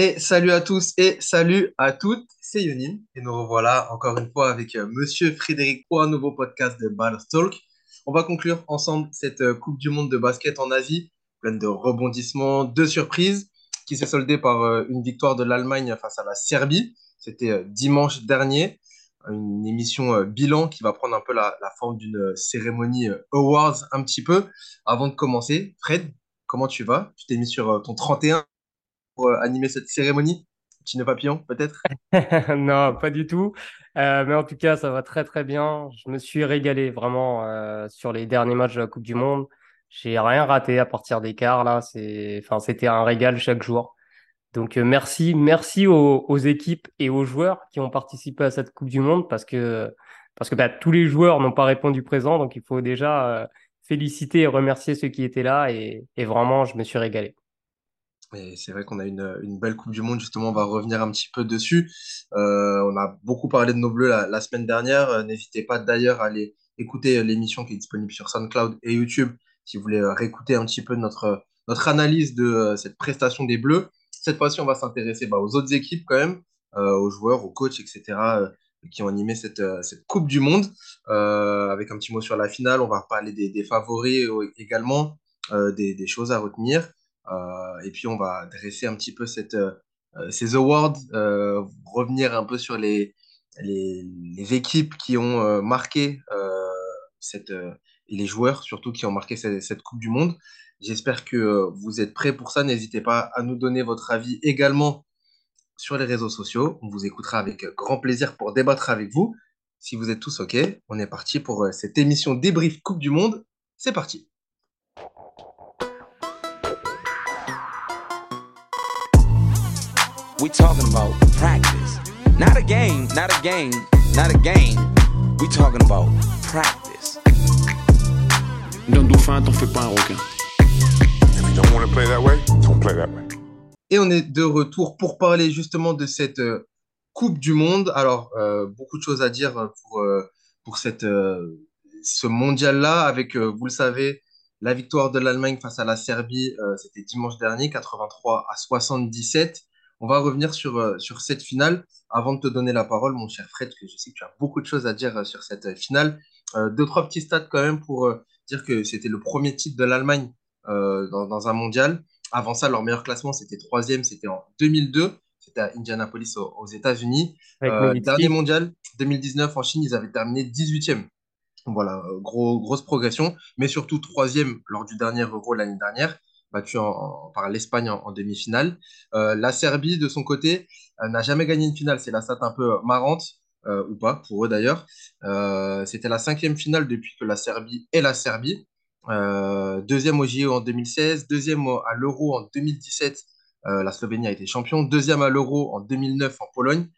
Et salut à tous et salut à toutes, c'est Yonin et nous revoilà encore une fois avec euh, Monsieur Frédéric pour un nouveau podcast de Ball Talk. On va conclure ensemble cette euh, Coupe du Monde de basket en Asie, pleine de rebondissements, de surprises, qui s'est soldée par euh, une victoire de l'Allemagne face à la Serbie. C'était dimanche dernier, une émission bilan qui va prendre un peu la forme d'une cérémonie awards un petit peu. Avant de commencer, Fred, comment tu vas? Tu t'es mis sur ton 31 pour euh, animer cette cérémonie? Nœud papillon, peut-être? Non, pas du tout. Euh, mais en tout cas, ça va très très bien. Je me suis régalé vraiment euh, sur les derniers matchs de la Coupe du Monde. J'ai rien raté à partir des quarts là. C'est, enfin, c'était un régal chaque jour. Donc merci, merci aux, équipes et aux joueurs qui ont participé à cette Coupe du Monde parce que parce que bah, tous les joueurs n'ont pas répondu présent. Donc il faut déjà féliciter et remercier ceux qui étaient là et, et vraiment, je me suis régalé. Et c'est vrai qu'on a une, une, belle Coupe du Monde, justement, on va revenir un petit peu dessus. Euh, on a beaucoup parlé de nos Bleus la, semaine dernière. Euh, n'hésitez pas d'ailleurs à aller écouter l'émission qui est disponible sur SoundCloud et YouTube si vous voulez euh, réécouter un petit peu notre, analyse de cette prestation des Bleus. Cette fois-ci, on va s'intéresser bah, aux autres équipes quand même, aux joueurs, aux coachs, etc., qui ont animé cette, Coupe du Monde. avec un petit mot sur la finale, on va parler des, favoris également, des choses à retenir. Euh, et puis, on va dresser un petit peu cette, euh, ces awards, euh, revenir un peu sur les, équipes qui ont marqué et les joueurs surtout qui ont marqué cette, cette Coupe du Monde. J'espère que vous êtes prêts pour ça. N'hésitez pas à nous donner votre avis également sur les réseaux sociaux. On vous écoutera avec grand plaisir pour débattre avec vous. Si vous êtes tous OK, on est parti pour cette émission débrief Coupe du Monde. C'est parti. We talking about practice. Not a game, not a game, not a game. We talking about practice. D'un dauphin, t'en fais pas un requin. If you don't want to play that way, don't play that way. Et on est de retour pour parler justement de cette euh, Coupe du Monde. Alors, euh, beaucoup de choses à dire pour, euh, pour cette, euh, ce mondial-là, avec, euh, vous le savez, la victoire de l'Allemagne face à la Serbie, euh, c'était dimanche dernier, 83 à 77. On va revenir sur, euh, sur cette finale. Avant de te donner la parole, mon cher Fred, que je sais que tu as beaucoup de choses à dire euh, sur cette euh, finale. deux, trois petits stats quand même pour dire que c'était le premier titre de l'Allemagne dans, dans, un mondial. Avant ça, leur meilleur classement, c'était troisième, c'était en 2002. C'était à Indianapolis aux, États-Unis. dernier mondial, 2019 en Chine, ils avaient terminé 18e. Voilà, gros, grosse progression, mais surtout troisième lors du dernier Euro l'année dernière battu par l'Espagne en, demi-finale. Euh, la Serbie, de son côté, euh, n'a jamais gagné une finale. C'est la stat un peu marrante, euh, ou pas, pour eux d'ailleurs. C'était la cinquième finale depuis que la Serbie est la Serbie. deuxième au JO en 2016, deuxième à l'Euro en 2017. la Slovénie a été champion. Deuxième à l'Euro en 2009 en Pologne.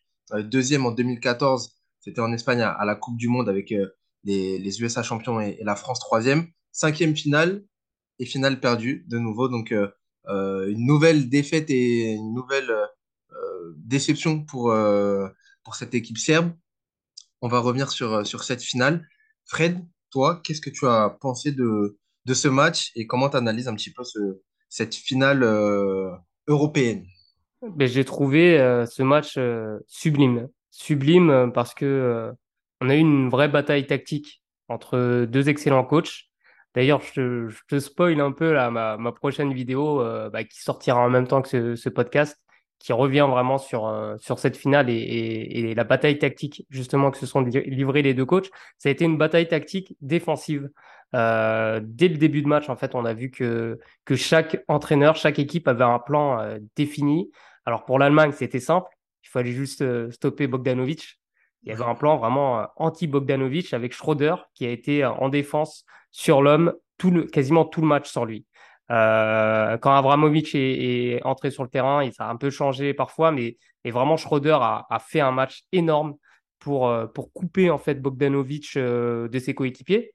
deuxième en 2014, c'était en Espagne à, la Coupe du Monde avec les, USA champions et la France troisième. Cinquième finale, et finale perdue de nouveau. Donc, euh, euh, une nouvelle défaite et une nouvelle euh, déception pour, pour cette équipe serbe. On va revenir sur, sur cette finale. Fred, toi, qu'est-ce que tu as pensé de, de ce match et comment tu analyses un petit peu ce, cette finale européenne? Ben, J'ai trouvé ce match sublime. Sublime parce que on a eu une vraie bataille tactique entre deux excellents coachs. D'ailleurs, je, te spoil un peu là, ma, prochaine vidéo euh, bah, qui sortira en même temps que ce, podcast, qui revient vraiment sur, euh, sur cette finale et, la bataille tactique justement que se sont livrés les deux coachs. Ça a été une bataille tactique défensive. Euh, dès le début de match, en fait, on a vu que, que chaque entraîneur, chaque équipe avait un plan défini. Alors pour l'Allemagne, c'était simple. Il fallait juste stopper Bogdanovic. Il y avait un plan vraiment anti-Bogdanovic avec Schroeder qui a été en défense sur l'homme tout le, quasiment tout le match sans lui. Euh, quand Abramovic est, entré sur le terrain, il ça a un peu changé parfois, mais et vraiment Schroeder a, fait un match énorme pour, euh, pour couper en fait Bogdanovic euh, de ses coéquipiers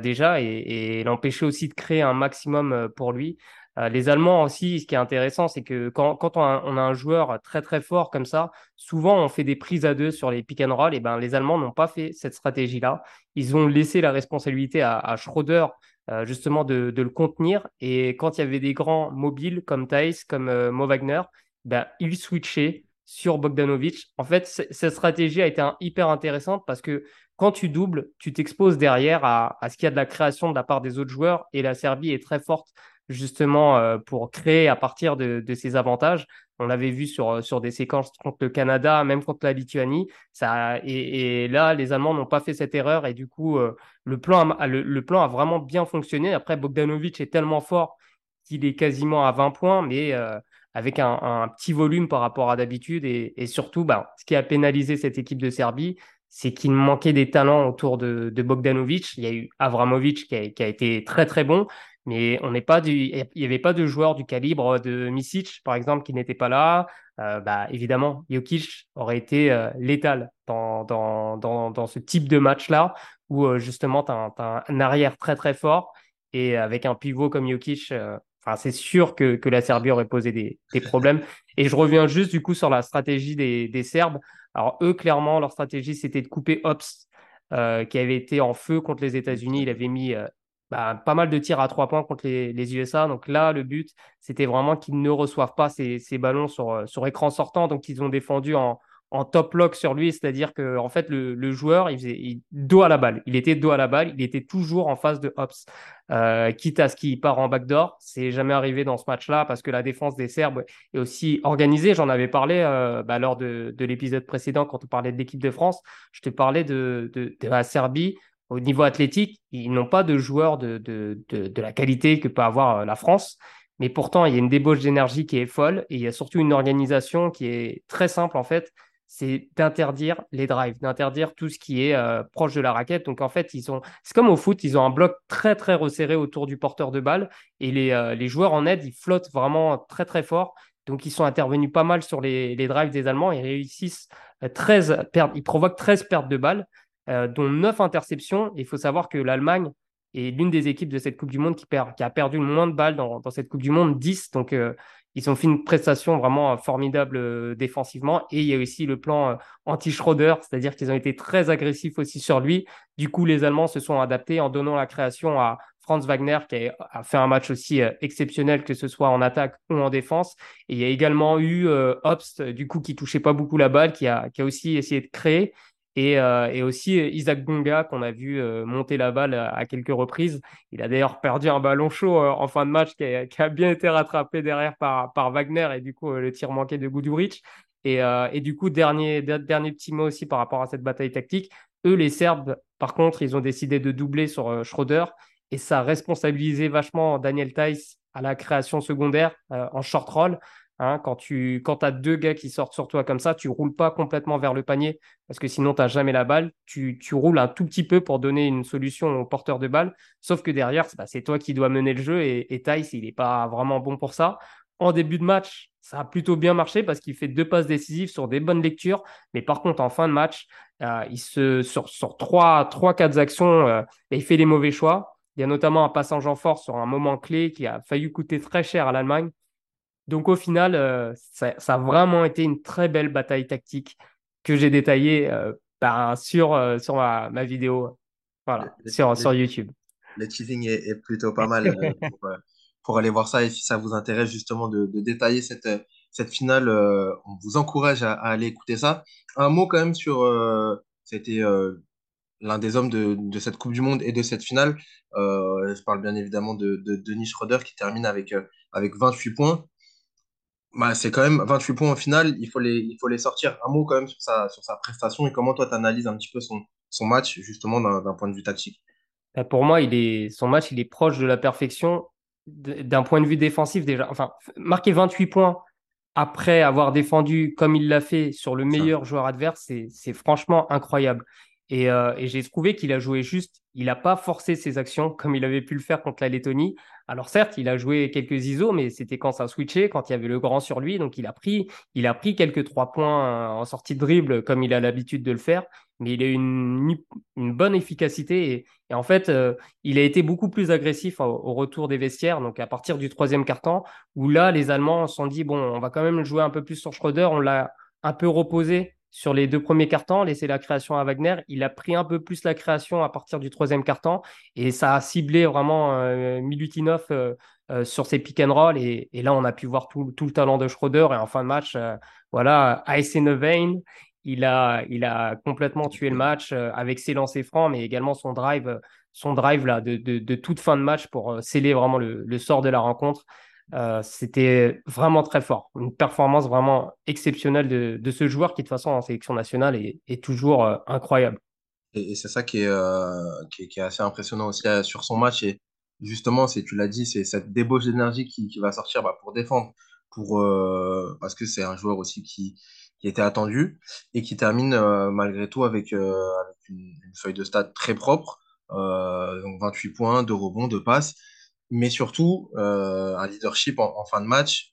déjà et l'empêcher aussi de créer un maximum pour lui. Les Allemands aussi, ce qui est intéressant, c'est que quand, on, a, un joueur très très fort comme ça, souvent on fait des prises à deux sur les pick and roll. Et ben les Allemands n'ont pas fait cette stratégie-là. Ils ont laissé la responsabilité à, Schroeder euh, justement de, le contenir. Et quand il y avait des grands mobiles comme Thais, comme euh, Mo Wagner, ben, il switchait sur Bogdanovic. En fait, cette stratégie a été hyper intéressante parce que quand tu doubles, tu t'exposes derrière à, à ce qu'il y a de la création de la part des autres joueurs et la Serbie est très forte justement euh, pour créer à partir de, de ses avantages. On l'avait vu sur, sur des séquences contre le Canada, même contre la Lituanie. Ça, et, là, les Allemands n'ont pas fait cette erreur et du coup, euh, le, plan a, le, plan a vraiment bien fonctionné. Après, Bogdanovic est tellement fort qu'il est quasiment à 20 points, mais euh, avec un, petit volume par rapport à d'habitude. Et, et, surtout, bah, ce qui a pénalisé cette équipe de Serbie, c'est qu'il manquait des talents autour de, de Bogdanovic. Il y a eu Avramovic qui a, qui a été très très bon, mais on n'est pas du, il n'y avait pas de joueurs du calibre de Misic, par exemple, qui n'était pas là. Euh, bah, évidemment, Jokic aurait été euh, létal dans, dans, dans, ce type de match-là, où euh, justement, tu as, un arrière très très fort, et avec un pivot comme Jokic, euh, enfin, c'est sûr que, que la Serbie aurait posé des, des problèmes. Et je reviens juste du coup sur la stratégie des, des Serbes. Alors eux, clairement, leur stratégie, c'était de couper Ops, qui avait été en feu contre les États-Unis. Il avait mis bah, pas mal de tirs à trois points contre les, les USA. Donc là, le but, c'était vraiment qu'ils ne reçoivent pas ces, ces ballons sur, euh, sur écran sortant. Donc ils ont défendu en, en top lock sur lui, c'est-à-dire que en fait le, le joueur il faisait dos à la balle, il était dos à la balle, il était toujours en face de Hops, euh, quitte à ce qu'il part en backdoor. C'est jamais arrivé dans ce match-là parce que la défense des Serbes est aussi organisée. J'en avais parlé euh, bah, lors de, de l'épisode précédent quand on parlait de l'équipe de France. Je te parlais de, de, de la Serbie au niveau athlétique, ils n'ont pas de joueurs de, de, de, la qualité que peut avoir euh, la France. Mais pourtant, il y a une débauche d'énergie qui est folle et il y a surtout une organisation qui est très simple en fait. C'est d'interdire les drives, d'interdire tout ce qui est euh, proche de la raquette. Donc en fait, ils ont, c'est comme au foot, ils ont un bloc très très resserré autour du porteur de balle et les, euh, les joueurs en aide, ils flottent vraiment très très fort. Donc ils sont intervenus pas mal sur les, les drives des Allemands. Ils réussissent 13 pertes, ils provoquent 13 pertes de balles. Euh, dont 9 interceptions. Il faut savoir que l'Allemagne est l'une des équipes de cette Coupe du Monde qui, perd, qui a perdu le moins de balles dans, dans cette Coupe du Monde, 10. Donc, euh, ils ont fait une prestation vraiment formidable euh, défensivement. Et il y a aussi le plan anti-Schroeder, c'est-à-dire qu'ils ont été très agressifs aussi sur lui. Du coup, les Allemands se sont adaptés en donnant la création à Franz Wagner, qui a, fait un match aussi exceptionnel, que ce soit en attaque ou en défense. Et il y a également eu Obst, du coup, qui touchait pas beaucoup la balle, qui a, qui a aussi essayé de créer. Et, euh, et, aussi euh, Isaac Bonga qu'on a vu euh, monter la balle à, quelques reprises. Il a d'ailleurs perdu un ballon chaud en fin de match qui a, bien été rattrapé derrière par, Wagner et du coup le tir manqué de Guduric. Et, du coup, dernier, dernier petit mot aussi par rapport à cette bataille tactique. Eux, les Serbes, par contre, ils ont décidé de doubler sur Schroeder et ça a responsabilisé vachement Daniel Theiss à la création secondaire en short roll. Hein, quand tu quand as deux gars qui sortent sur toi comme ça, tu roules pas complètement vers le panier parce que sinon tu n'as jamais la balle. Tu, roules un tout petit peu pour donner une solution au porteur de balle. Sauf que derrière, bah, c'est toi qui dois mener le jeu et, et il n'est pas vraiment bon pour ça. En début de match, ça a plutôt bien marché parce qu'il fait deux passes décisives sur des bonnes lectures. Mais par contre, en fin de match, euh, il se, sur, sur trois, trois, quatre actions, euh, il fait les mauvais choix. Il y a notamment un passage en force sur un moment clé qui a failli coûter très cher à l'Allemagne. Donc au final, euh, ça, ça, a vraiment été une très belle bataille tactique que j'ai détaillée euh, bah, sur, euh, sur ma, ma, vidéo voilà, sur, sur YouTube. Le teasing est, est plutôt pas mal pour, pour, aller voir ça. Et si ça vous intéresse justement de, de détailler cette, cette finale, on vous encourage à, à, aller écouter ça. Un mot quand même sur... C'était l'un des hommes de, de, cette Coupe du Monde et de cette finale. je parle bien évidemment de, de Denis Schroeder qui termine avec, avec 28 points bah, c'est quand même 28 points au final, il faut les, il faut les sortir. Un mot quand même sur sa, sur sa prestation et comment toi tu analyses un petit peu son, son match justement d'un point de vue tactique? Bah, pour moi, il est, son match, il est proche de la perfection d'un point de vue défensif déjà. Enfin, marquer 28 points après avoir défendu comme il l'a fait sur le meilleur joueur adverse, c'est franchement incroyable. Et, euh, et j'ai trouvé qu'il a joué juste. Il n'a pas forcé ses actions comme il avait pu le faire contre la Lettonie. Alors certes, il a joué quelques ISO, mais c'était quand ça switchait, quand il y avait le grand sur lui. Donc il a pris, il a pris quelques trois points en sortie de dribble comme il a l'habitude de le faire. Mais il a une, une bonne efficacité et, en fait, euh, il a été beaucoup plus agressif au, retour des vestiaires. Donc à partir du troisième quart-temps, où là, les Allemands se sont dit bon, on va quand même jouer un peu plus sur Schröder. On l'a un peu reposé sur les deux premiers cartons, laisser la création à Wagner. Il a pris un peu plus la création à partir du troisième carton et ça a ciblé vraiment euh, Milutinov euh, euh, sur ses pick and roll. Et, là, on a pu voir tout, le talent de Schroeder. Et en fin de match, voilà, Ice in vein. Il a, il a complètement tué le match avec ses lancers francs, mais également son drive, son drive là, de, toute fin de match pour sceller vraiment le sort de la rencontre. Euh, c'était vraiment très fort. Une performance vraiment exceptionnelle de, ce joueur qui, de toute façon, en sélection nationale, est, toujours euh, incroyable. Et, c'est ça euh, qui est, qui est, assez impressionnant aussi sur son match. Et justement, tu l'as dit, c'est cette débauche d'énergie qui, va sortir bah, pour défendre, pour, parce que c'est un joueur aussi qui, qui était attendu et qui termine malgré tout avec, une, une, feuille de stade très propre. donc 28 points, 2 rebonds, 2 passes mais surtout euh, un leadership en, fin de match.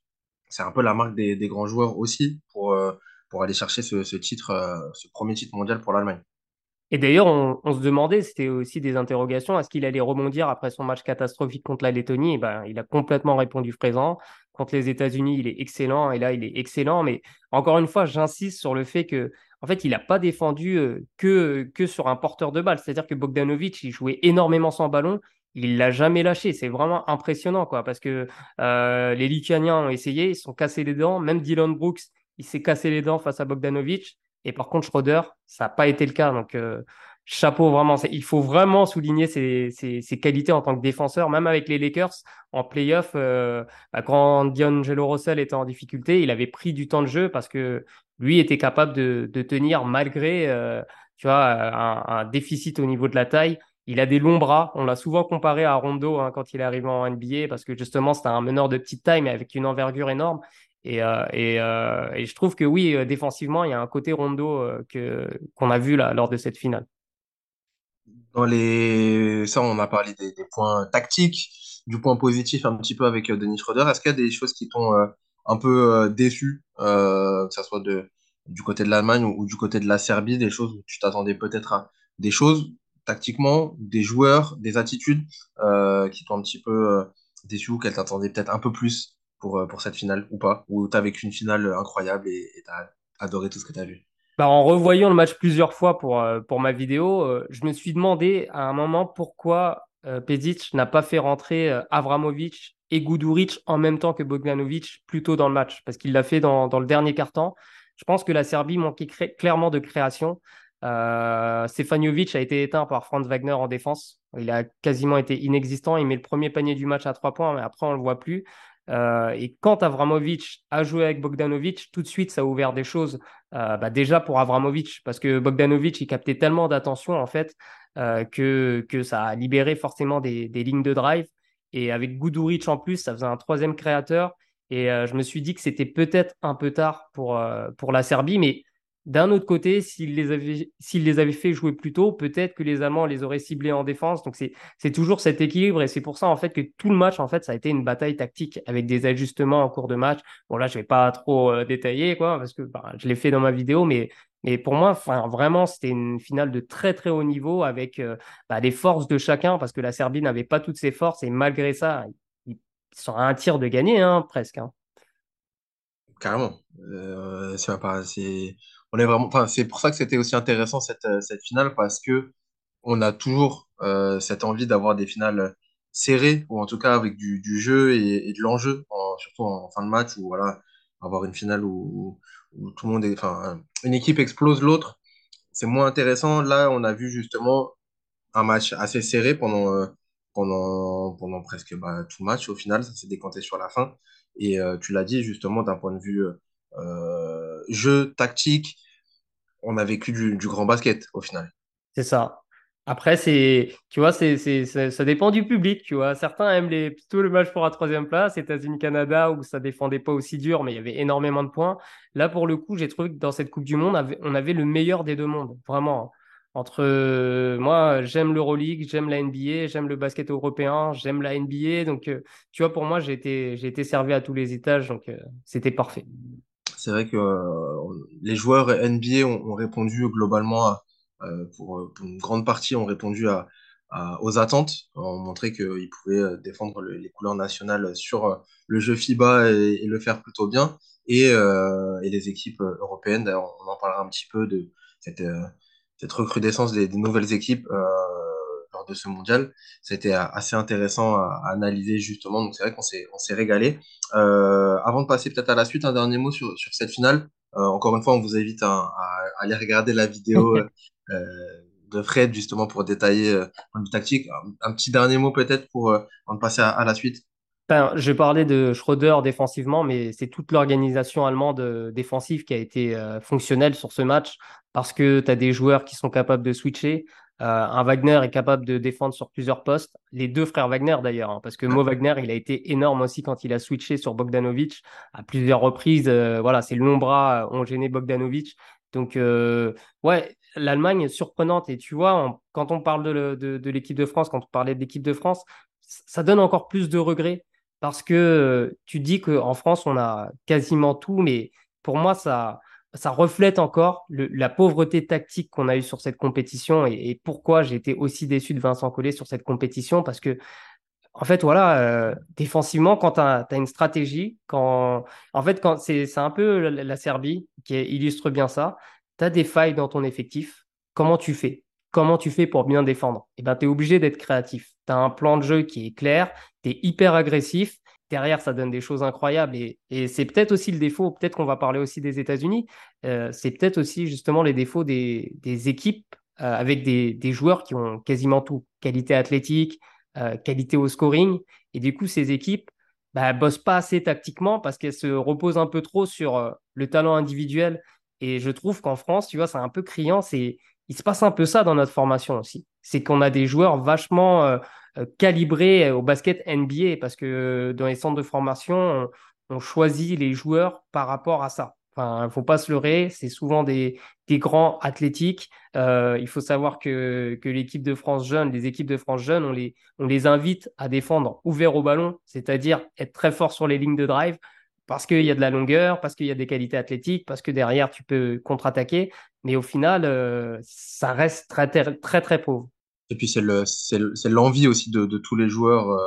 C'est un peu la marque des, grands joueurs aussi pour, euh, pour aller chercher ce, titre, euh, ce premier titre mondial pour l'Allemagne. Et d'ailleurs, on, se demandait, c'était aussi des interrogations, est-ce qu'il allait rebondir après son match catastrophique contre la Lettonie? Et ben, Il a complètement répondu présent. Contre les États-Unis, il est excellent et là, il est excellent. Mais encore une fois, j'insiste sur le fait que, en fait, il n'a pas défendu que, que sur un porteur de balle. C'est-à-dire que Bogdanovic, il jouait énormément sans ballon il l'a jamais lâché. C'est vraiment impressionnant, quoi, parce que euh, les Lituaniens ont essayé, ils sont cassés les dents. Même Dylan Brooks, il s'est cassé les dents face à Bogdanovic. Et par contre, Schroeder, ça n'a pas été le cas. Donc, euh, chapeau vraiment. Il faut vraiment souligner ses, qualités en tant que défenseur, même avec les Lakers en playoff. Euh, bah, quand D'Angelo Russell était en difficulté, il avait pris du temps de jeu parce que lui était capable de, tenir malgré, tu vois, un déficit au niveau de la taille. Il a des longs bras. On l'a souvent comparé à Rondo hein, quand il est arrivé en NBA parce que justement, c'était un meneur de petite taille, mais avec une envergure énorme. Et, euh, euh, je trouve que oui, euh, défensivement, il y a un côté Rondo qu'on a vu là, lors de cette finale. Dans les... Ça, on a parlé des, points tactiques, du point positif un petit peu avec Denis Schroeder. Est-ce qu'il y a des choses qui t'ont un peu déçu, que ce soit de, du côté de l'Allemagne ou, du côté de la Serbie, des choses où tu t'attendais peut-être à des choses tactiquement, des joueurs, des attitudes euh, qui t'ont un petit peu euh, déçu ou qu'elles t'attendaient peut-être un peu plus pour, euh, pour cette finale ou pas? Ou tu as vécu une finale incroyable et tu as adoré tout ce que tu as vu? Bah, en revoyant le match plusieurs fois pour, pour ma vidéo, je me suis demandé à un moment pourquoi Pedic n'a pas fait rentrer Avramovic et Guduric en même temps que Bogdanovic plus tôt dans le match, parce qu'il l'a fait dans, dans le dernier quart-temps. Je pense que la Serbie manquait clairement de création. Euh, Stefanovic a été éteint par Franz Wagner en défense. Il a quasiment été inexistant. Il met le premier panier du match à trois points, mais après, on ne le voit plus. Euh, et quand Avramovic a joué avec Bogdanovic, tout de suite, ça a ouvert des choses. Euh, bah, déjà pour Avramovic, parce que Bogdanovic, il captait tellement d'attention, en fait, euh, que, que ça a libéré forcément des, des lignes de drive. Et avec Guduric en plus, ça faisait un troisième créateur. Et je me suis dit que c'était peut-être un peu tard pour, pour la Serbie, mais d'un autre côté, s'il les, avait, les avait fait jouer plus tôt, peut-être que les Allemands les auraient ciblés en défense. Donc c'est toujours cet équilibre et c'est pour ça en fait que tout le match en fait ça a été une bataille tactique avec des ajustements en cours de match. Bon là je vais pas trop euh, détailler quoi parce que bah, je l'ai fait dans ma vidéo, mais mais pour moi, vraiment, c'était une finale de très très haut niveau avec euh, bah, les forces de chacun parce que la Serbie n'avait pas toutes ses forces et malgré ça, ils sont à un tir de gagner hein, presque. Hein. Carrément. Euh, c'est pas, c'est on est vraiment, enfin, c'est pour ça que c'était aussi intéressant cette, euh, finale parce que on a toujours euh, cette envie d'avoir des finales serrées ou en tout cas avec du, jeu et, de l'enjeu, surtout en, fin de match ou voilà, avoir une finale où, où, tout le monde est, enfin, une équipe explose l'autre, c'est moins intéressant. Là, on a vu justement un match assez serré pendant, euh, pendant, pendant presque bah, tout match. Au final, ça s'est décanté sur la fin. Et tu l'as dit justement d'un point de vue jeu, tactique, on a vécu du, grand basket au final. C'est ça. Après, c'est, tu vois, c'est, ça dépend du public, tu vois. Certains aiment les, plutôt le match pour la troisième place, États-Unis-Canada, où ça défendait pas aussi dur, mais il y avait énormément de points. Là, pour le coup, j'ai trouvé que dans cette Coupe du Monde, on avait le meilleur des deux mondes, vraiment. Entre moi, j'aime l'Euroleague, j'aime la NBA, j'aime le basket européen, j'aime la NBA. Donc, euh, tu vois, pour moi, j'ai été, j'ai été servi à tous les étages, donc euh, c'était parfait c'est vrai que euh, les joueurs NBA ont, répondu globalement, euh, pour, une grande partie, ont répondu aux attentes, ont montré qu'ils pouvaient défendre les couleurs nationales sur le jeu FIBA et, le faire plutôt bien. Et, les équipes européennes, d'ailleurs, on en parlera un petit peu de cette, cette recrudescence des, des nouvelles équipes lors de ce mondial. C'était assez intéressant à, analyser justement. Donc c'est vrai qu'on s'est on s'est régalé. Euh, avant de passer peut-être à la suite, un dernier mot sur, sur cette finale. Euh, encore une fois, on vous invite à, à, aller regarder la vidéo euh, de Fred justement pour détailler le tactique. Un, petit dernier mot peut-être pour avant de passer à, la suite. Ben, je parlais de Schroeder défensivement, mais c'est toute l'organisation allemande défensive qui a été fonctionnelle sur ce match parce que tu as des joueurs qui sont capables de switcher. Euh, un Wagner est capable de défendre sur plusieurs postes. Les deux frères Wagner d'ailleurs, hein, parce que Mo Wagner, il a été énorme aussi quand il a switché sur Bogdanovic à plusieurs reprises. Euh, voilà, ses longs bras ont gêné Bogdanovic. Donc, euh, ouais, l'Allemagne est surprenante. Et tu vois, quand on parle de, l'équipe de France, quand on parlait de l'équipe de France, ça donne encore plus de regrets parce que tu dis qu'en France, on a quasiment tout, mais pour moi, ça, ça reflète encore la pauvreté tactique qu'on a eue sur cette compétition et, pourquoi j'ai été aussi déçu de Vincent Collet sur cette compétition parce que en fait voilà euh, défensivement quand tu as, une stratégie quand en fait quand c'est un peu la, Serbie qui illustre bien ça. Tu as des failles dans ton effectif. Comment tu fais? Comment tu fais pour bien défendre? Eh ben tu es obligé d'être créatif. Tu as un plan de jeu qui est clair tu es hyper agressif derrière, ça donne des choses incroyables. Et, c'est peut-être aussi le défaut, peut-être qu'on va parler aussi des États-Unis, euh, c'est peut-être aussi justement les défauts des, équipes euh, avec des, joueurs qui ont quasiment tout, qualité athlétique, euh, qualité au scoring. Et du coup, ces équipes bah, bossent pas assez tactiquement parce qu'elles se reposent un peu trop sur le talent individuel. Et je trouve qu'en France, tu vois, c'est un peu criant. Il se passe un peu ça dans notre formation aussi. C'est qu'on a des joueurs vachement calibré au basket NBA parce que dans les centres de formation, on, choisit les joueurs par rapport à ça. Enfin, il faut pas se leurrer, c'est souvent des, grands athlétiques. Euh, il faut savoir que, que l'équipe de France jeune, les équipes de France jeunes, on les, on les invite à défendre ouvert au ballon, c'est-à-dire être très fort sur les lignes de drive parce qu'il y a de la longueur, parce qu'il y a des qualités athlétiques, parce que derrière tu peux contre-attaquer. Mais au final, euh, ça reste très, très, très pauvre. Et puis, c'est l'envie aussi de, de, tous les joueurs. Euh,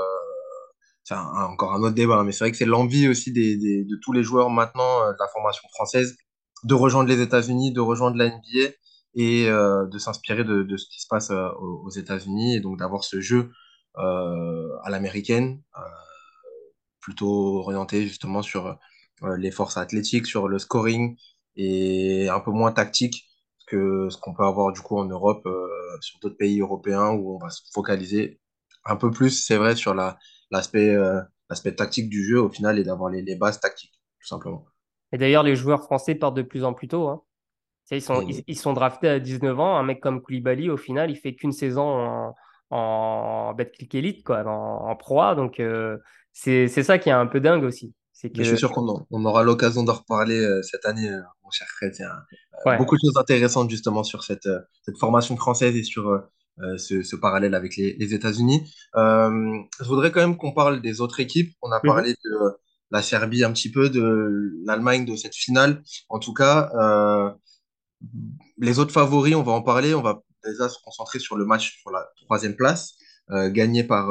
c'est encore un autre débat, hein, mais c'est vrai que c'est l'envie aussi des, de tous les joueurs maintenant euh, de la formation française de rejoindre les États-Unis, de rejoindre la NBA et euh, de s'inspirer de, de, ce qui se passe aux, États-Unis et donc d'avoir ce jeu à l'américaine, plutôt orienté justement sur les forces athlétiques, sur le scoring et un peu moins tactique que ce qu'on peut avoir du coup en Europe, euh, sur d'autres pays européens où on va se focaliser un peu plus, c'est vrai, sur l'aspect euh, l'aspect tactique du jeu au final et d'avoir les, les, bases tactiques, tout simplement. Et d'ailleurs, les joueurs français partent de plus en plus tôt. Hein. Ils sont, ils, sont draftés à 19 ans. Un mec comme Koulibaly, au final, il fait qu'une saison en, en Betclic Elite, quoi, en, en proie. Donc, euh, c'est ça qui est un peu dingue aussi. Que... je suis sûr qu'on on aura l'occasion d'en reparler euh, cette année, euh, mon cher Fred. Il y a euh, beaucoup de choses intéressantes justement sur cette, cette formation française et sur ce, ce, parallèle avec les, les États-Unis. je voudrais quand même qu'on parle des autres équipes. On a mhm. parlé de la Serbie un petit peu, de l'Allemagne, de cette finale. En tout cas, les autres favoris, on va en parler. On va déjà se concentrer sur le match pour la troisième place. gagné par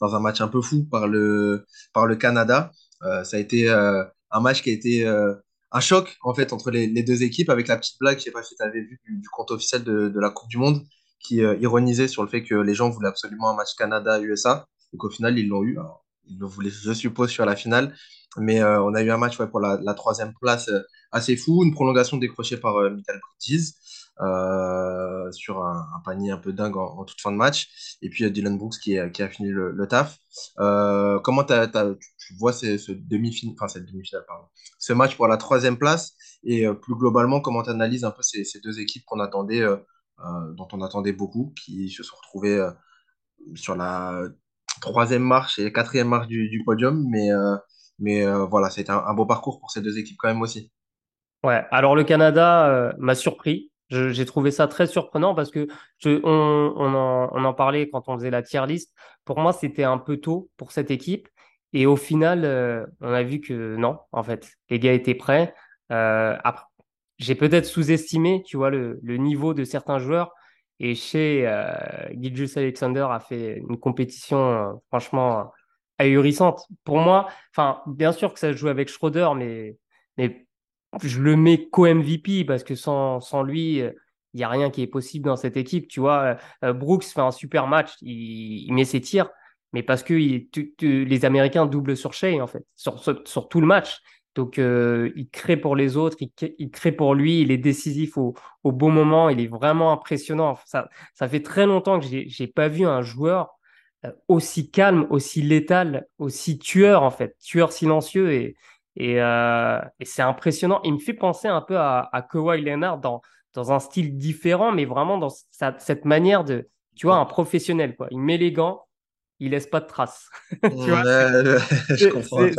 dans un match un peu fou par le par le Canada euh, ça a été euh, un match qui a été euh, un choc en fait entre les, deux équipes avec la petite blague, je sais pas si tu avais vu du, compte officiel de, la Coupe du Monde qui ironisait sur le fait que les gens voulaient absolument un match Canada-USA. Donc au final, ils l'ont eu. ils le voulaient, je suppose, sur la finale. Mais on a eu un match pour la, la troisième place assez fou, une prolongation décrochée par Michael Bridges. Euh, sur un, panier un peu dingue en, toute fin de match. Et puis Dylan Brooks qui, qui a fini le, taf. Euh, comment tu vois ce demi-finale, enfin cette demi-finale, ce match pour la troisième place et euh, plus globalement, comment tu analyses un peu ces, ces deux équipes qu'on attendait, dont on attendait beaucoup, qui se sont retrouvées sur la troisième marche et quatrième marche du, du podium, mais, mais voilà, c'était un, un, beau parcours pour ces deux équipes quand même aussi. Ouais, alors le Canada m'a surpris. J'ai trouvé ça très surprenant parce que on, en, parlait quand on faisait la tier list. Pour moi, c'était un peu tôt pour cette équipe. Et au final, euh, on a vu que non, en fait, les gars étaient prêts. Euh, j'ai peut-être sous-estimé, tu vois, le, niveau de certains joueurs. Et chez euh, Alexander a fait une compétition franchement ahurissante. Pour moi, enfin, bien sûr que ça se joue avec Schroeder, mais je le mets co-MVP parce que sans, sans lui, il n'y a rien qui est possible dans cette équipe. Tu vois, Brooks fait un super match, il, met ses tirs, mais parce que il, les Américains doublent sur Shea, en fait, sur, sur, tout le match. Donc, euh, il crée pour les autres, il, crée pour lui, il est décisif au, au bon moment, il est vraiment impressionnant. Ça, fait très longtemps que j'ai n'ai pas vu un joueur euh, aussi calme, aussi létal, aussi tueur, en fait, tueur silencieux. Et, et, euh, et c'est impressionnant. Il me fait penser un peu à, à Kawhi Leonard dans, dans un style différent, mais vraiment dans sa, cette manière de, tu vois, un professionnel, quoi. Il met les gants, il laisse pas de traces.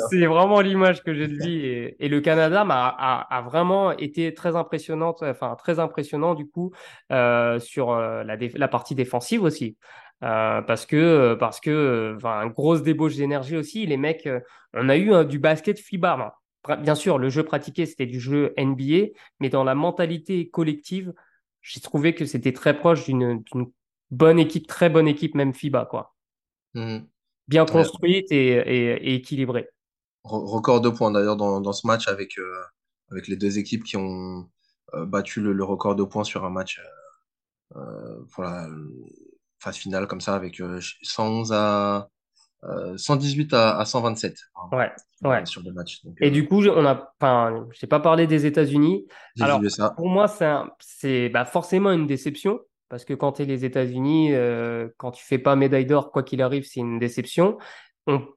c'est vraiment l'image que j'ai de lui. Et, le Canada a, vraiment été très impressionnante, enfin très impressionnant du coup euh, sur euh, la, partie défensive aussi. Euh, parce que parce que enfin grosse débauche d'énergie aussi les mecs on a eu du basket FIBA bien sûr le jeu pratiqué c'était du jeu NBA mais dans la mentalité collective j'ai trouvé que c'était très proche d'une bonne équipe très bonne équipe même FIBA quoi Mmh. Bien construite et, équilibrée. Record de points d'ailleurs dans, ce match avec, euh, avec les deux équipes qui ont euh, battu le, record de points sur un match euh, pour la phase finale comme ça avec 111 à 118 à, 127 hein, ouais, ouais. sur le match. et du coup, on a, enfin, je n'ai pas parlé des États-Unis. Alors, pour moi, c'est bah, forcément une déception parce que quand tu es les États-Unis, euh, quand tu fais pas médaille d'or, quoi qu'il arrive, c'est une déception. On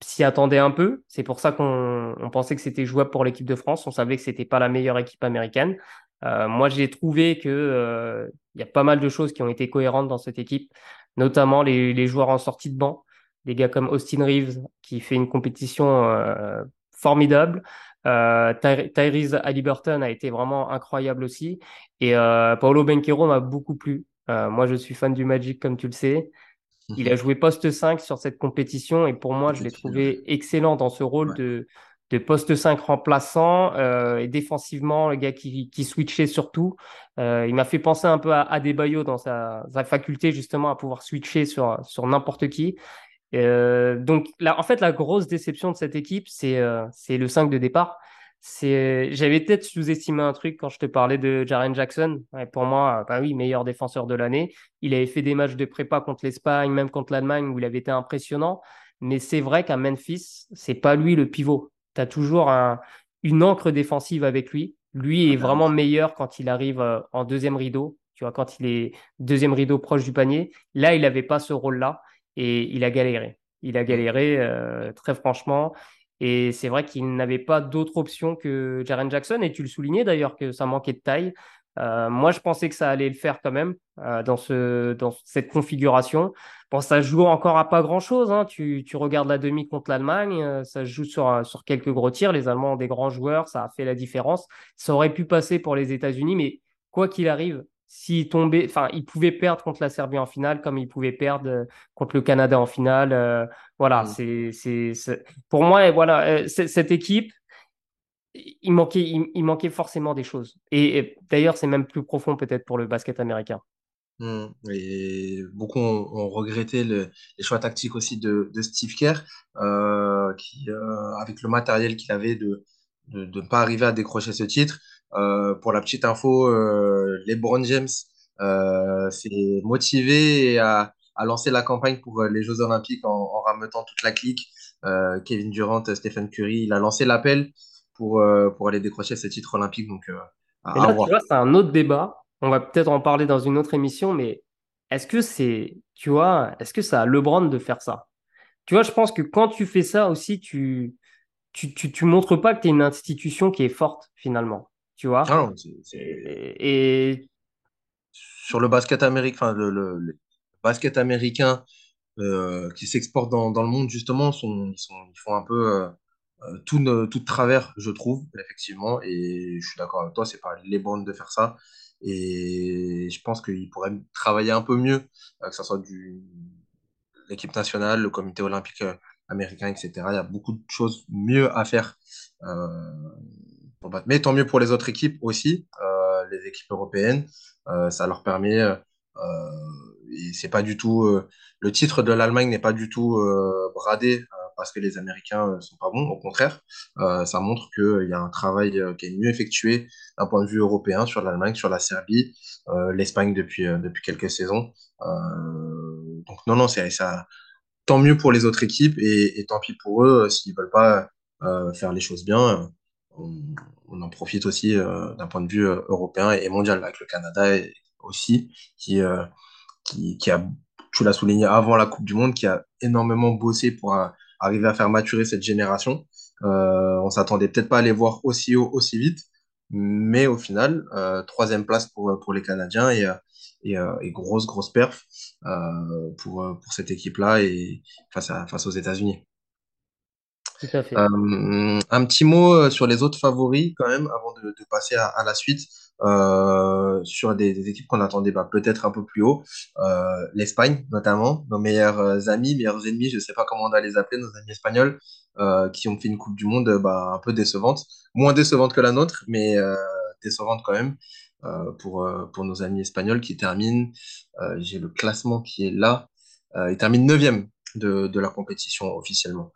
s'y attendait un peu. C'est pour ça qu'on pensait que c'était jouable pour l'équipe de France. On savait que c'était pas la meilleure équipe américaine. Euh, moi, j'ai trouvé que euh, il y a pas mal de choses qui ont été cohérentes dans cette équipe, notamment les, les joueurs en sortie de banc, des gars comme Austin Reeves qui fait une compétition formidable. Euh, Tyrese Halliburton a été vraiment incroyable aussi. Et euh, Paolo Benquero m'a beaucoup plu. Euh, moi, je suis fan du Magic, comme tu le sais. Il a joué poste 5 sur cette compétition et pour moi, je l'ai trouvé excellent dans ce rôle de, de poste 5 remplaçant euh, et défensivement, le gars qui, switchait surtout. Euh, il m'a fait penser un peu à Adebayo dans sa, faculté justement à pouvoir switcher sur, sur n'importe qui. Euh, donc, là, en fait, la grosse déception de cette équipe, c'est c'est le 5 de départ. J'avais peut-être sous-estimé un truc quand je te parlais de Jaren Jackson. pour moi, bah oui, meilleur défenseur de l'année. Il avait fait des matchs de prépa contre l'Espagne, même contre l'Allemagne, où il avait été impressionnant. Mais c'est vrai qu'à Memphis, c'est pas lui le pivot. Tu as toujours un, une encre défensive avec lui. Lui est vraiment meilleur quand il arrive euh, en deuxième rideau. Tu vois, quand il est deuxième rideau proche du panier. Là, il n'avait pas ce rôle-là et il a galéré. Il a galéré euh, très franchement. Et c'est vrai qu'il n'avait pas d'autre option que Jaren Jackson. Et tu le soulignais d'ailleurs que ça manquait de taille. Euh, moi, je pensais que ça allait le faire quand même euh, dans, ce, dans cette configuration. Bon, ça joue encore à pas grand-chose. Hein. Tu, tu, regardes la demi contre l'Allemagne, ça joue sur, sur quelques gros tirs. Les Allemands ont des grands joueurs, ça a fait la différence. Ça aurait pu passer pour les États-Unis, mais quoi qu'il arrive, s'il tombait, enfin, il pouvait perdre contre la Serbie en finale, comme il pouvait perdre euh, contre le Canada en finale. Euh, voilà, mm. c'est, c'est, pour moi, voilà, euh, cette équipe, il manquait, il, manquait forcément des choses. Et, d'ailleurs, c'est même plus profond peut-être pour le basket américain. Mm. Et beaucoup ont, regretté les choix tactiques aussi de, de Steve Kerr, qui, avec le matériel qu'il avait de ne pas arriver à décrocher ce titre. Euh, pour la petite info, euh, LeBron James euh, s'est motivé à, à, lancer la campagne pour les Jeux Olympiques en, en rameutant toute la clique. Kevin Durant, Stephen Curry, il a lancé l'appel pour, pour aller décrocher ce titre olympique. Donc, à, là, tu vois, c'est un autre débat. On va peut-être en parler dans une autre émission, mais est-ce que c'est, tu vois, est-ce que ça a LeBron de faire ça? Tu vois, je pense que quand tu fais ça aussi, tu, tu, tu, tu montres pas que tu es une institution qui est forte finalement tu vois? Ah et, sur le basket américain, enfin le, basket américain euh, qui s'exporte dans, dans, le monde justement, sont, ils, sont, ils font un peu euh, euh, tout, tout de travers, je trouve, effectivement. Et je suis d'accord avec toi, c'est pas les bandes de faire ça. Et je pense qu'ils pourraient travailler un peu mieux, que ce soit du l'équipe nationale, le comité olympique américain, etc. Il y a beaucoup de choses mieux à faire mais tant mieux pour les autres équipes aussi, euh, les équipes européennes. Euh, ça leur permet euh, et c'est pas du tout le titre de l'Allemagne n'est pas du tout bradé parce que les Américains sont pas bons. Au contraire, ça montre qu'il y a un travail qui est mieux effectué d'un point de vue européen sur l'Allemagne, sur la Serbie, l'Espagne depuis depuis quelques saisons. donc non non c'est ça tant mieux pour les autres équipes et, tant pis pour eux s'ils veulent pas faire les choses bien on, en profite aussi euh, d'un point de vue euh, européen et mondial, avec le Canada aussi, euh, qui, qui, a, tu l'as souligné avant la Coupe du Monde, qui a énormément bossé pour arriver à faire maturer cette génération. on s'attendait peut-être pas à les voir aussi haut, aussi vite, mais au final, troisième place pour, les Canadiens et, et, et grosse, grosse perf pour, cette équipe-là et face aux États-Unis. Euh, un petit mot euh, sur les autres favoris quand même avant de, passer à, la suite euh, sur des, équipes qu'on attendait bah, peut-être un peu plus haut. L'Espagne notamment, nos meilleurs amis, meilleurs ennemis, je ne sais pas comment on va les appeler, nos amis espagnols, qui ont fait une Coupe du Monde bah, un peu décevante, moins décevante que la nôtre, mais décevante quand même. pour, pour nos amis espagnols qui terminent, j'ai le classement qui est là, ils terminent 9e de, de la compétition officiellement.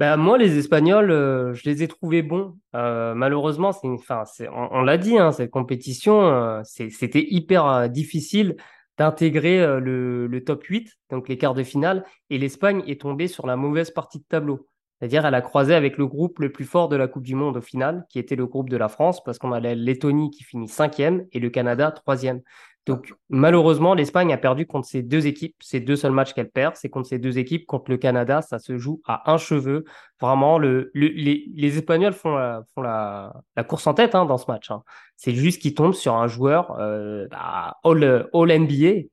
Ben, moi, les Espagnols, euh, je les ai trouvés bons. Euh, malheureusement, enfin, on, l'a dit, hein, cette compétition, euh, c'était hyper difficile d'intégrer le, top 8, donc les quarts de finale, et l'Espagne est tombée sur la mauvaise partie de tableau. C'est-à-dire, elle a croisé avec le groupe le plus fort de la Coupe du Monde au final, qui était le groupe de la France, parce qu'on a la qui finit cinquième et le Canada troisième. Donc malheureusement, l'Espagne a perdu contre ces deux équipes. C'est deux seuls matchs qu'elle perd. C'est contre ces deux équipes. Contre le Canada, ça se joue à un cheveu. Vraiment, le, les, Espagnols font la, font la, course en tête hein, dans ce match. Hein. C'est juste qu'ils tombent sur un joueur euh, bah, all, all NBA.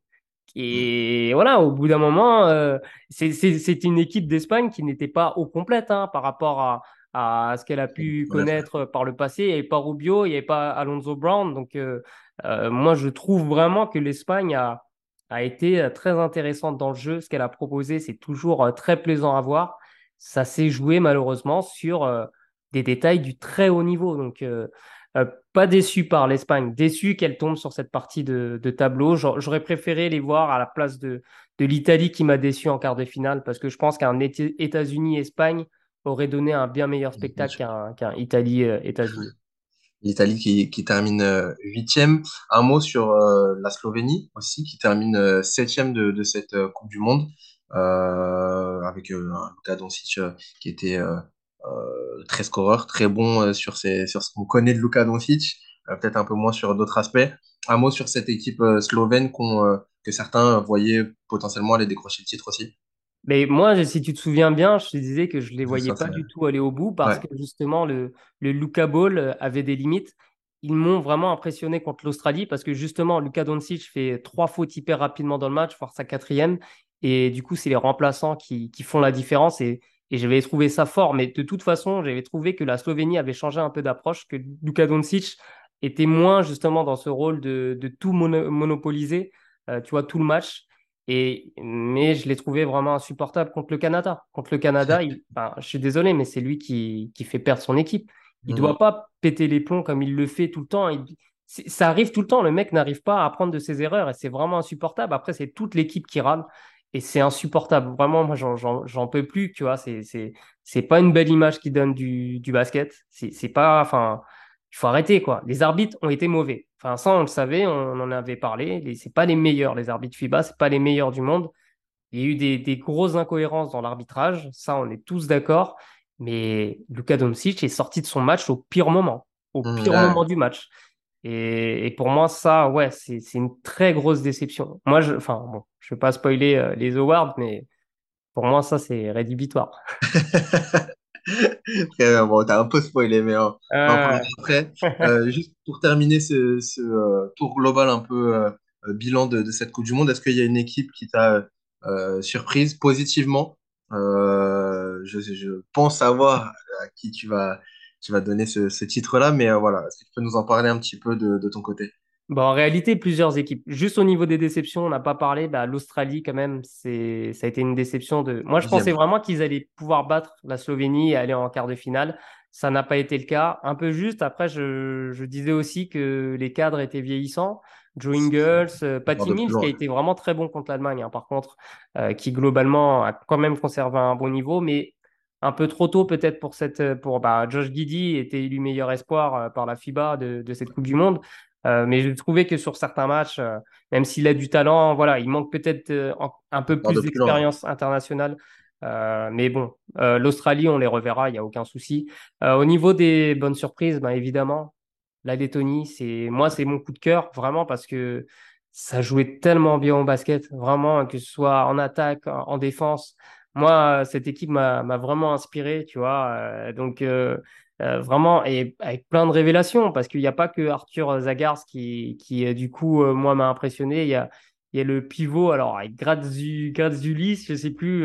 Et voilà, au bout d'un moment, euh, c'est une équipe d'Espagne qui n'était pas au complète hein, par rapport à, à ce qu'elle a pu connaître par le passé. Il n'y avait pas Rubio, il n'y avait pas Alonso Brown. Donc, euh, euh, moi, je trouve vraiment que l'Espagne a, a été euh, très intéressante dans le jeu. Ce qu'elle a proposé, c'est toujours très plaisant à voir. Ça s'est joué malheureusement sur des détails du très haut niveau. Donc, pas déçu par l'Espagne, déçu qu'elle tombe sur cette partie de, de tableau. J'aurais préféré les voir à la place de, de l'Italie qui m'a déçu en quart de finale parce que je pense qu'un États-Unis-Espagne, aurait donné un bien meilleur spectacle qu'un Italie-États-Unis. L'Italie qui, qui, termine euh, huitième. Un mot sur euh, la Slovénie aussi, qui termine euh, septième de, de cette Coupe du Monde, avec un Luka Doncic qui était très scoreur, très bon sur, ses, sur ce qu'on connaît de Luka Doncic, peut-être un peu moins sur d'autres aspects. Un mot sur cette équipe slovène que certains voyaient potentiellement aller décrocher le titre aussi. Mais moi, si tu te souviens bien, je te disais que je ne les voyais pas du tout aller au bout parce que justement, le, le Luca Ball euh, avait des limites. Ils m'ont vraiment impressionné contre l'Australie parce que justement, Luka Doncic fait trois fautes hyper rapidement dans le match, voire sa quatrième. Et du coup, c'est les remplaçants qui, qui, font la différence. Et, et j'avais trouvé ça fort. Mais de toute façon, j'avais trouvé que la Slovénie avait changé un peu d'approche, que Luka Doncic était moins justement dans ce rôle de, de tout monopoliser, euh, tu vois, tout le match. Et, mais je l'ai trouvé vraiment insupportable contre le Canada. Contre le Canada, il, je suis désolé, mais c'est lui qui, qui, fait perdre son équipe. Il ne doit pas péter les plombs comme il le fait tout le temps. ça arrive tout le temps. Le mec n'arrive pas à apprendre de ses erreurs et c'est vraiment insupportable. Après, c'est toute l'équipe qui râle et c'est insupportable. Vraiment, moi, j'en peux plus. Tu vois, c'est pas une belle image qui donne du, du basket. C'est pas, enfin, il faut arrêter, quoi. Les arbitres ont été mauvais. Enfin, ça, on le savait, on en avait parlé. C'est pas les meilleurs, les arbitres FIBA, c'est pas les meilleurs du monde. Il y a eu des, grosses incohérences dans l'arbitrage, ça, on est tous d'accord. Mais Luka Doncic est sorti de son match au pire moment, au mmh, pire moment du match. Et, pour moi, ça, ouais, c'est une très grosse déception. Moi, je, enfin, bon, je vais pas spoiler euh, les awards, mais pour moi, ça, c'est rédhibitoire. bon, t'as un peu spoilé, mais euh, ah. après, euh, juste pour terminer ce, ce euh, tour global un peu bilan de, de, cette Coupe du Monde, est-ce qu'il y a une équipe qui t'a surprise positivement? Je, je, pense savoir à qui tu vas, tu vas donner ce, ce titre-là, mais voilà, est-ce que tu peux nous en parler un petit peu de, de ton côté? Bon, en réalité, plusieurs équipes. Juste au niveau des déceptions, on n'a pas parlé. Bah, L'Australie, quand même, c'est, ça a été une déception de. Moi, je pensais vraiment qu'ils allaient pouvoir battre la Slovénie et aller en quart de finale. ça n'a pas été le cas. Un peu juste. Après, je, je disais aussi que les cadres étaient vieillissants. Joe Ingles, euh, Patty Mills, qui a été vraiment très bon contre l'Allemagne, hein, par contre, euh, qui globalement a quand même conservé un bon niveau, mais un peu trop tôt peut-être pour cette pour bah, Josh Giddy était élu meilleur espoir euh, par la FIBA de, de cette Coupe du Monde. Euh, mais je trouvais que sur certains matchs, euh, même s'il a du talent, voilà, il manque peut-être un peu plus d'expérience internationale. mais bon, l'Australie, on les reverra, il n'y a aucun souci. au niveau des bonnes surprises, ben, évidemment, la Lettonie, c'est moi, c'est mon coup de cœur, vraiment, parce que ça jouait tellement bien au basket, vraiment, que ce soit en attaque, en défense moi, cette équipe m'a vraiment inspiré, tu vois. Euh, donc, euh, euh, vraiment, et avec plein de révélations, parce qu'il n'y a pas que Arthur Zagars qui, qui du coup, moi, m'a impressionné. Il y a, il y a le pivot, alors, avec Grazulis, je sais plus.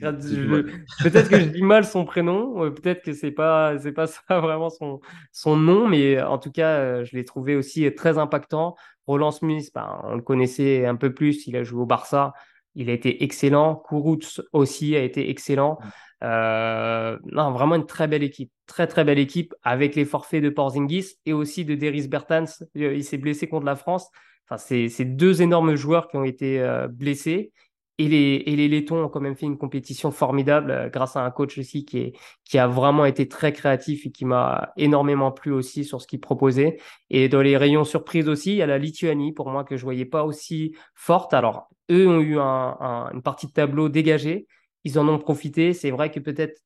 Peut-être que je dis mal son prénom, peut-être que c'est pas c'est pas ça vraiment son son nom, mais en tout cas, je l'ai trouvé aussi très impactant. Roland Smith, ben, on le connaissait un peu plus, il a joué au Barça il a été excellent. Kourouts aussi a été excellent. Euh, non, vraiment une très belle équipe. Très, très belle équipe avec les forfaits de Porzingis et aussi de Deris Bertans. Euh, il s'est blessé contre la France. Enfin, c'est deux énormes joueurs qui ont été euh, blessés et les, et les Lettons ont quand même fait une compétition formidable grâce à un coach aussi qui, est, qui a vraiment été très créatif et qui m'a énormément plu aussi sur ce qu'il proposait. Et dans les rayons surprises aussi, il y a la Lituanie pour moi que je voyais pas aussi forte. Alors, eux ont eu un, une partie de tableau dégagée. Ils en ont profité. C'est vrai que peut-être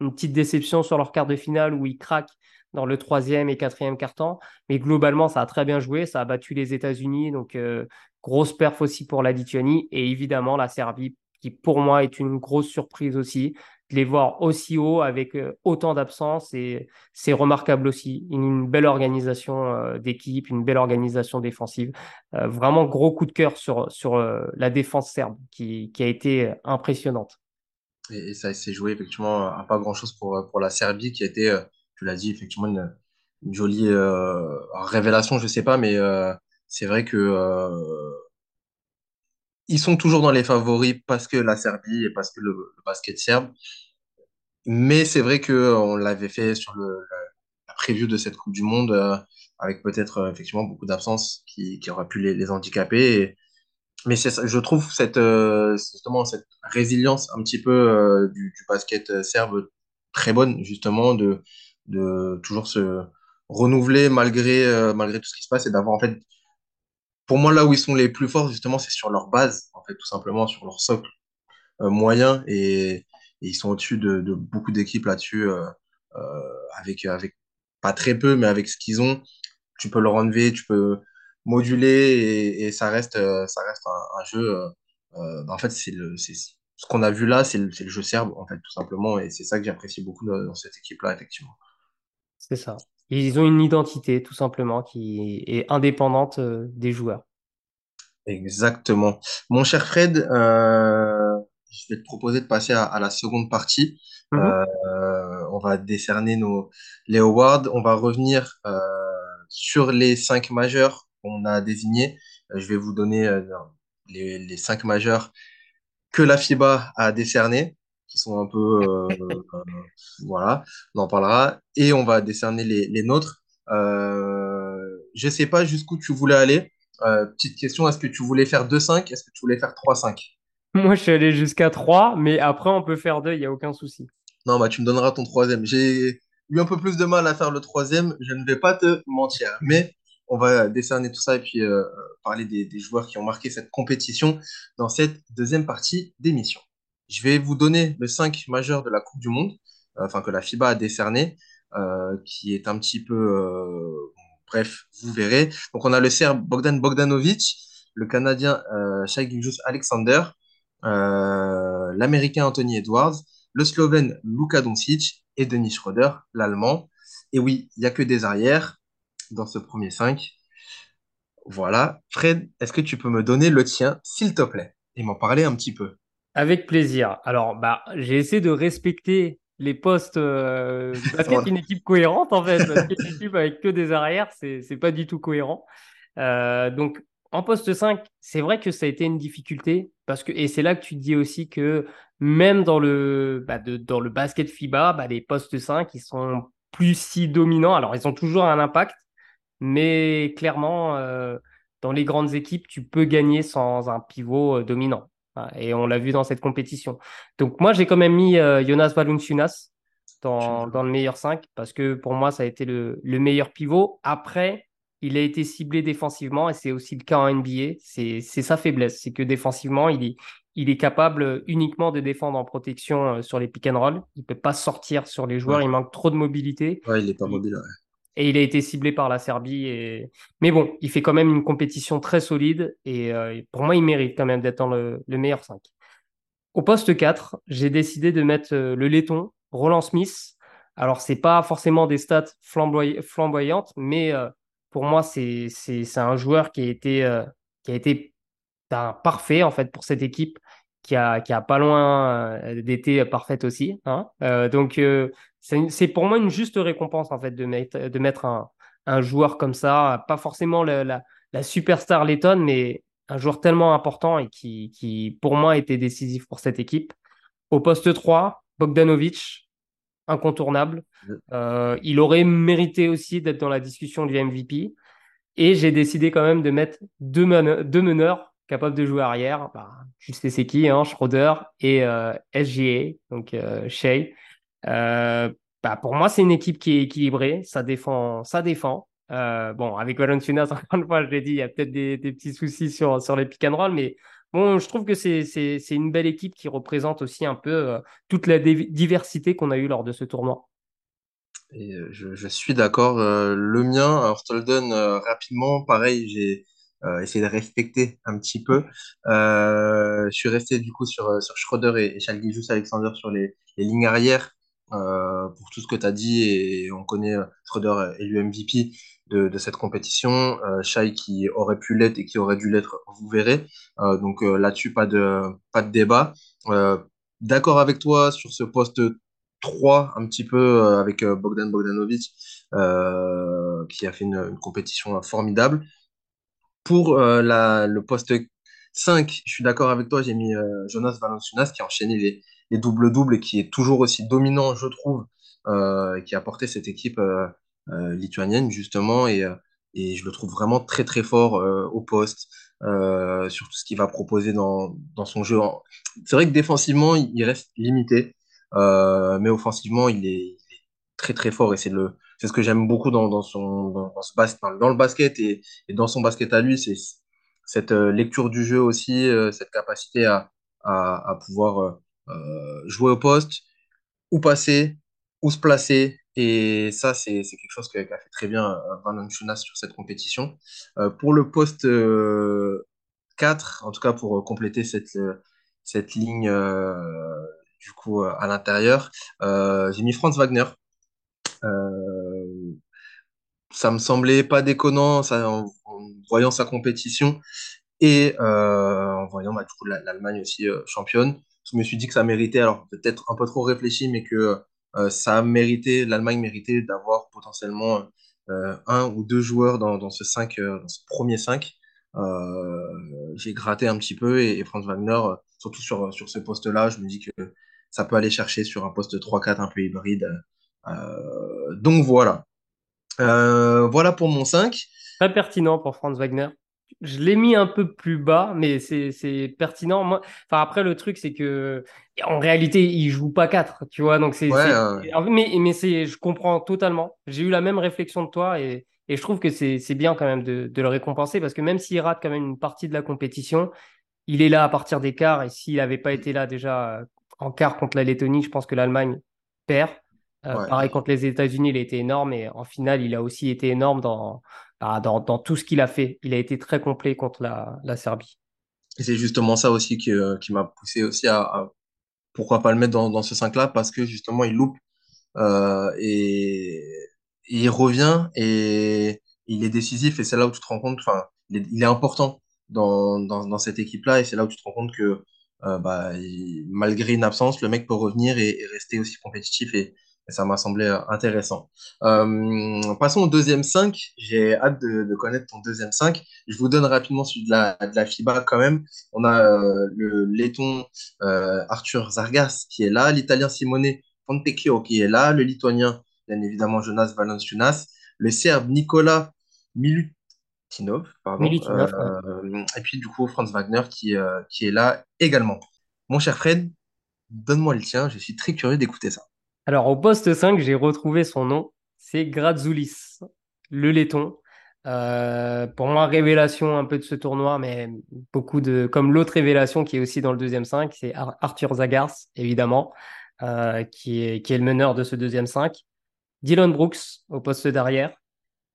une petite déception sur leur quart de finale où ils craquent dans le troisième et quatrième quart-temps. Mais globalement, ça a très bien joué. Ça a battu les États-Unis. Donc, euh, grosse perf aussi pour la Lituanie. Et évidemment, la Serbie, qui pour moi est une grosse surprise aussi. De les voir aussi haut avec euh, autant d'absence. Et c'est remarquable aussi. Une, belle organisation euh, d'équipe, une belle organisation défensive. vraiment, gros coup de cœur sur, sur la défense serbe qui, qui a été impressionnante. Et, ça s'est joué effectivement à pas grand-chose pour, pour la Serbie qui a été tu l'as dit, effectivement, une, jolie euh, révélation, je sais pas, mais euh, c'est vrai que euh, ils sont toujours dans les favoris parce que la Serbie et parce que le, basket serbe. Mais c'est vrai que on l'avait fait sur le, la preview de cette Coupe du Monde avec peut-être effectivement beaucoup d'absences qui, qui auraient pu les, les handicaper. Mais je trouve cette justement cette résilience un petit peu du, du, basket serbe très bonne justement de de toujours se renouveler malgré, euh, malgré tout ce qui se passe et d'avoir en fait, pour moi, là où ils sont les plus forts, justement, c'est sur leur base, en fait, tout simplement, sur leur socle euh, moyen et, ils sont au-dessus de, beaucoup d'équipes là-dessus, euh, avec, avec pas très peu, mais avec ce qu'ils ont, tu peux leur enlever, tu peux moduler et, ça reste, ça reste un, jeu. Bah, en fait, c'est le, ce qu'on a vu là, c'est le, le, jeu serbe, en fait, tout simplement, et c'est ça que j'apprécie beaucoup dans cette équipe-là, effectivement. C'est ça. Ils ont une identité, tout simplement, qui est indépendante euh, des joueurs. Exactement. Mon cher Fred, euh, je vais te proposer de passer à, la seconde partie. Mhm. Euh, on va décerner nos, les awards. On va revenir sur les cinq majeurs qu'on a désignés. je vais vous donner les, les, cinq majeurs que la FIBA a décernés qui sont un peu euh, euh, voilà, on en parlera et on va décerner les, les nôtres. Euh, je sais pas jusqu'où tu voulais aller. Euh, petite question, est-ce que tu voulais faire 2-5 Est-ce que tu voulais faire 3-5 Moi, je suis allé jusqu'à 3, mais après, on peut faire 2, il n'y a aucun souci. Non, bah, tu me donneras ton troisième. J'ai eu un peu plus de mal à faire le troisième, je ne vais pas te mentir. Mais on va décerner tout ça et puis euh, parler des, joueurs qui ont marqué cette compétition dans cette deuxième partie d'émission. Je vais vous donner le 5 majeur de la Coupe du Monde, euh, enfin que la FIBA a décerné, euh, qui est un petit peu... Bref, vous verrez. Donc on a le Serbe Bogdan Bogdanovic, le Canadien euh, Alexander, l'Américain Anthony Edwards, le Slovène Luka Doncic et Denis Schroeder, l'Allemand. Et oui, il n'y a que des arrières dans ce premier 5. Voilà. Fred, est-ce que tu peux me donner le tien, s'il te plaît, et m'en parler un petit peu? Avec plaisir. Alors, bah, j'ai essayé de respecter les postes euh, parce qu'il une équipe cohérente en fait. Parce qu'une équipe avec que des arrières, c'est c'est pas du tout cohérent. Euh, donc, en poste 5, c'est vrai que ça a été une difficulté parce que et c'est là que tu dis aussi que même dans le bah, de, dans le basket FIBA, bah, les postes 5 ils sont plus si dominants. Alors, ils ont toujours un impact, mais clairement, euh, dans les grandes équipes, tu peux gagner sans un pivot euh, dominant. Et on l'a vu dans cette compétition. Donc, moi, j'ai quand même mis Jonas Valanciunas dans, dans le meilleur 5 parce que pour moi, ça a été le, le meilleur pivot. Après, il a été ciblé défensivement et c'est aussi le cas en NBA. C'est sa faiblesse. C'est que défensivement, il est, il est capable uniquement de défendre en protection euh, sur les pick and roll. Il peut pas sortir sur les joueurs. Il manque trop de mobilité. Ouais, il est pas mobile. Et il a été ciblé par la Serbie. Mais bon, il fait quand même une compétition très solide. Et euh, pour moi, il mérite quand même d'être dans le, meilleur 5. Au poste 4, j'ai décidé de mettre euh, le laiton, Roland Smith. Alors, c'est pas forcément des stats flamboyantes, mais pour moi, c'est un joueur qui a été, été parfait en fait pour cette équipe qui a, pas loin euh, d'été parfaite aussi. Hein. Euh, donc euh, c'est pour moi une juste récompense en fait de mettre, de mettre un, un joueur comme ça, pas forcément la, la, la superstar Letton, mais un joueur tellement important et qui, qui pour moi était décisif pour cette équipe. Au poste 3, Bogdanovic, incontournable. Euh, il aurait mérité aussi d'être dans la discussion du MVP. Et j'ai décidé quand même de mettre deux, deux meneurs capable de jouer arrière. Bah, je sais c'est qui, hein, Schroeder et euh, SGA, donc euh, Shea. Euh, bah, pour moi, c'est une équipe qui est équilibrée. Ça défend. Ça défend. Euh, bon, avec Valenciunas, encore une fois, je l'ai dit, il y a peut-être des, petits soucis sur, sur les pick and roll, mais bon, je trouve que c'est, une belle équipe qui représente aussi un peu euh, toute la diversité qu'on a eue lors de ce tournoi. Et je, je suis d'accord. le mien, alors Stolden, rapidement, pareil, j'ai euh, essayer de respecter un petit peu. Euh, je suis resté du coup sur, sur Schroeder et, et Alexander sur les, les lignes arrière euh, pour tout ce que tu as dit et on connaît euh, Schroeder élu MVP de, cette compétition, euh, Shai qui aurait pu l'être et qui aurait dû l'être, vous verrez. Euh, donc là-dessus, pas de, pas de débat. D'accord avec toi sur ce poste 3 un petit peu avec Bogdan Bogdanovic qui a fait une, compétition formidable. Pour euh, le poste 5, je suis d'accord avec toi, j'ai mis euh, Jonas Valanciunas qui a enchaîné les, les doubles-doubles et qui est toujours aussi dominant, je trouve, euh, qui a porté cette équipe euh, euh, lituanienne, justement, et, et je le trouve vraiment très, très fort au poste, sur tout ce qu'il va proposer dans, dans son jeu. C'est vrai que défensivement, il reste limité, mais offensivement, il est, très, très fort et c'est le c'est ce que j'aime beaucoup dans, son dans, le basket et, dans son basket à lui, c'est cette lecture du jeu aussi, cette capacité à, à, pouvoir jouer au poste, ou passer, ou se placer. Et ça, c'est quelque chose qu'a fait très bien Van Chunas sur cette compétition. pour le poste 4, en tout cas pour compléter cette, cette ligne du coup à l'intérieur, j'ai mis Franz Wagner. Euh, ça me semblait pas déconnant ça, en, voyant sa compétition et euh, en voyant bah, l'Allemagne aussi euh, championne. Je me suis dit que ça méritait, alors peut-être un peu trop réfléchi, mais que ça a mérité, l'Allemagne méritait d'avoir potentiellement un ou deux joueurs dans, ce 5, dans ce premier 5. j'ai gratté un petit peu et, Franz Wagner, surtout sur, sur ce poste-là, je me dis que ça peut aller chercher sur un poste 3-4 un peu hybride. Euh, donc voilà. Euh, voilà pour mon 5. Très pertinent pour Franz Wagner. Je l'ai mis un peu plus bas, mais c'est pertinent. Moi, enfin, après, le truc, c'est que en réalité, il joue pas 4, tu vois. Donc, c'est. Mais, mais je comprends totalement. J'ai eu la même réflexion de toi et, et je trouve que c'est bien quand même de, de, le récompenser parce que même s'il rate quand même une partie de la compétition, il est là à partir des quarts et s'il n'avait pas été là déjà en quart contre la Lettonie, je pense que l'Allemagne perd. Euh, pareil contre les États-Unis, il a été énorme et en finale, il a aussi été énorme dans, bah, dans, tout ce qu'il a fait. Il a été très complet contre la, Serbie. Et c'est justement ça aussi qui, euh, m'a poussé aussi à, pourquoi pas le mettre dans, ce 5-là parce que justement il loupe euh, et, il revient et il est décisif et c'est là où tu te rends compte, enfin, il est, important dans, cette équipe-là et c'est là où tu te rends compte que euh, bah, malgré une absence, le mec peut revenir et, et rester aussi compétitif et, ça m'a semblé euh, intéressant. Euh, passons au deuxième 5. J'ai hâte de, connaître ton deuxième 5. Je vous donne rapidement celui de la, de la FIBA quand même. On a euh, le laiton Arthur Zargas qui est là, l'italien Simone Fontecchio qui est là, le lituanien bien évidemment Jonas Valanciunas, le Serbe Nicolas Milutinov, pardon, et puis du coup Franz Wagner qui, qui est là également. Mon cher Fred, donne-moi le tien, je suis très curieux d'écouter ça. Alors au poste 5, j'ai retrouvé son nom, c'est Grazoulis, le laiton. Euh, pour moi, révélation un peu de ce tournoi, mais beaucoup de. Comme l'autre révélation qui est aussi dans le deuxième 5, c'est Arthur Zagars, évidemment, euh, qui, est, qui est le meneur de ce deuxième 5. Dylan Brooks au poste d'arrière.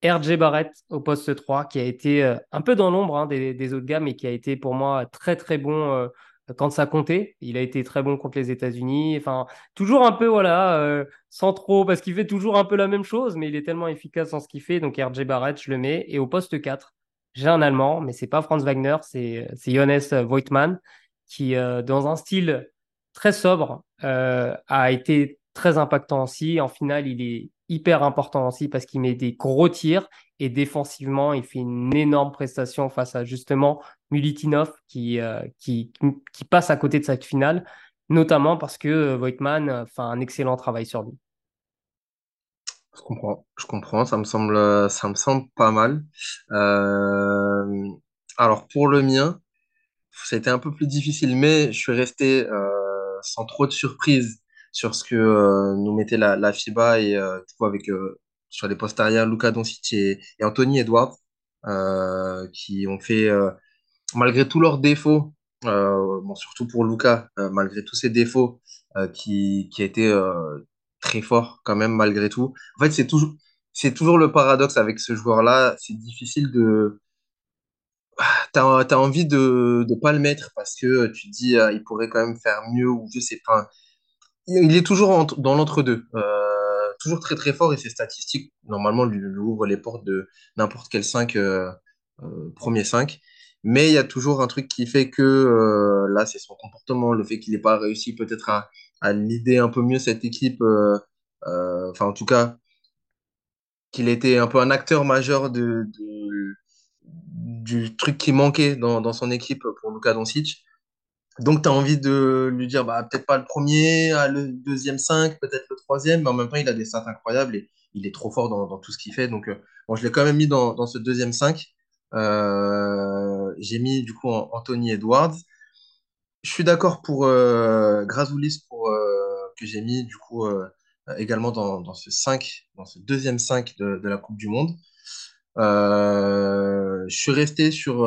RJ Barrett au poste 3, qui a été euh, un peu dans l'ombre hein, des, des, autres gars, mais qui a été pour moi très très bon quand ça comptait. Il a été très bon contre les États-Unis. Enfin, toujours un peu, voilà, euh, sans trop, parce qu'il fait toujours un peu la même chose, mais il est tellement efficace dans ce qu'il fait. Donc, RJ Barrett, je le mets. Et au poste 4, j'ai un Allemand, mais c'est pas Franz Wagner, c'est Johannes Voigtmann, qui, euh, dans un style très sobre, euh, a été très impactant aussi. En finale, il est hyper important aussi parce qu'il met des gros tirs et défensivement, il fait une énorme prestation face à justement Mulitinov qui, euh, qui, qui, passe à côté de cette finale, notamment parce que euh, Voigtman euh, fait un excellent travail sur lui. Je comprends, je comprends, ça me semble, ça me semble pas mal. alors pour le mien, c'était un peu plus difficile, mais je suis resté sans trop de surprise sur ce que nous mettait la, la FIBA et du coup avec sur les postes arrière Luca Doncic et, et Anthony Edwards qui ont fait malgré tous leurs défauts, euh, bon, surtout pour Luca, euh, malgré tous ses défauts, euh, qui, qui a été très fort quand même malgré tout. En fait, c'est toujours, toujours le paradoxe avec ce joueur-là. C'est difficile de. Tu as, envie de ne pas le mettre parce que tu te dis il pourrait quand même faire mieux ou je sais pas. Il est toujours dans l'entre-deux. toujours très très fort et ses statistiques, normalement, lui, lui ouvrent les portes de n'importe quel 5, premier 5. Mais il y a toujours un truc qui fait que euh, là, c'est son comportement, le fait qu'il n'ait pas réussi peut-être à, à l'idée un peu mieux cette équipe. Euh, euh, enfin, en tout cas, qu'il était un peu un acteur majeur de, du truc qui manquait dans, dans son équipe pour Luka Doncic. Donc, tu as envie de lui dire, bah, peut-être pas le premier, ah, le deuxième 5, peut-être le troisième, mais en même temps, il a des stats incroyables et il est trop fort dans, tout ce qu'il fait. Donc, bon, je l'ai quand même mis dans, dans ce deuxième 5. Euh, j'ai mis du coup Anthony Edwards. Je suis d'accord pour euh, Grazoulis pour, euh, que j'ai mis du coup également dans, ce 5, dans ce deuxième 5 de, la Coupe du Monde. je suis resté sur,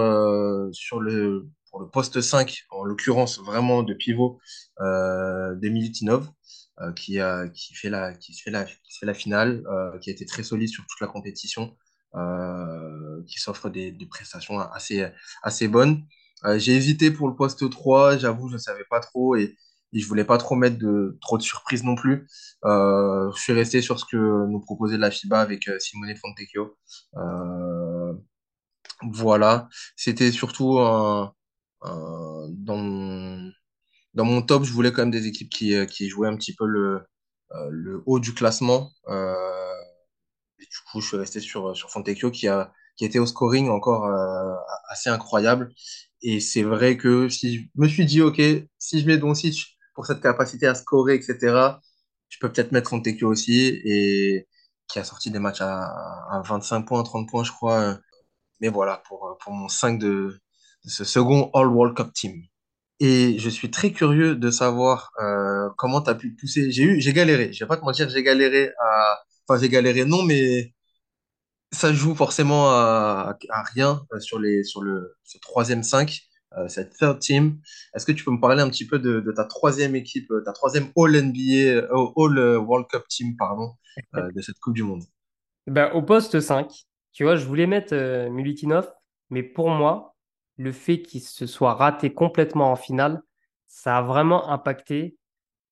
sur le, pour le poste 5, en l'occurrence vraiment de pivot, euh, Militinov, qui, a, qui, qui, qui fait la finale, qui a été très solide sur toute la compétition. Euh, qui s'offre des, prestations assez, assez bonnes. Euh, j'ai hésité pour le poste 3, j'avoue, je ne savais pas trop et, et, je voulais pas trop mettre de, trop de surprises non plus. Euh, je suis resté sur ce que nous proposait la FIBA avec Simone Fontecchio. voilà, c'était surtout un, dans, mon, dans mon top, je voulais quand même des équipes qui, qui jouaient un petit peu le, le haut du classement. Euh, je suis resté sur, sur Fontecchio qui a, qui était au scoring encore euh, assez incroyable. Et c'est vrai que si je me suis dit, OK, si je mets Doncic pour cette capacité à scorer, etc., je peux peut-être mettre Fontecchio aussi, et qui a sorti des matchs à, à 25 points, 30 points, je crois. Mais voilà, pour, pour mon 5 de, ce second All World Cup Team. Et je suis très curieux de savoir euh, comment tu as pu pousser. J'ai galéré. Je vais pas te mentir, j'ai galéré à, Enfin, j'ai galéré, non, mais ça joue forcément à, rien euh, sur, les, sur le ce troisième 5, euh, cette third team. Est-ce que tu peux me parler un petit peu de, ta troisième équipe, euh, ta troisième All NBA, All World Cup team, pardon, de cette Coupe du Monde? Ben, au poste 5, tu vois, je voulais mettre Mulitinov, mais pour moi, le fait qu'il se soit raté complètement en finale, ça a vraiment impacté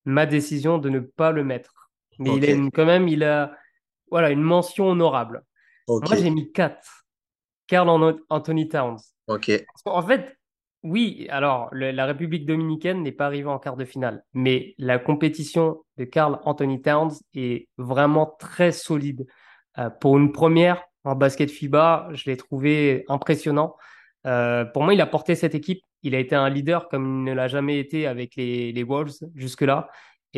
ma décision de ne pas le mettre. Mais il est quand même, il a, voilà, une mention honorable. Moi, j'ai mis 4. Carl Anthony Towns. Ok. En fait, oui, alors la République dominicaine n'est pas arrivée en quart de finale, mais la compétition de Carl Anthony Towns est vraiment très solide. Euh, pour une première en basket FIBA, je l'ai trouvé impressionnant. Euh, pour moi, il a porté cette équipe. Il a été un leader comme il ne l'a jamais été avec les, les Wolves jusque-là.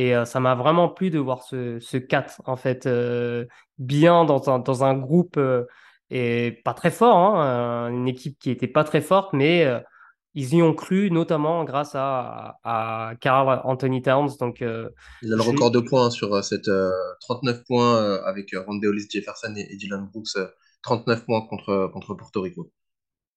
Et ça m'a vraiment plu de voir ce, ce 4, en fait, bien dans un, dans un groupe et pas très fort, hein, une équipe qui était pas très forte, mais ils y ont cru, notamment grâce à, à Carl Anthony Towns. Donc, euh, il a le record de points sur euh, cette 39 euh, points avec Randy Hollis Jefferson et, Dylan Brooks. 39 points contre, contre Porto Rico.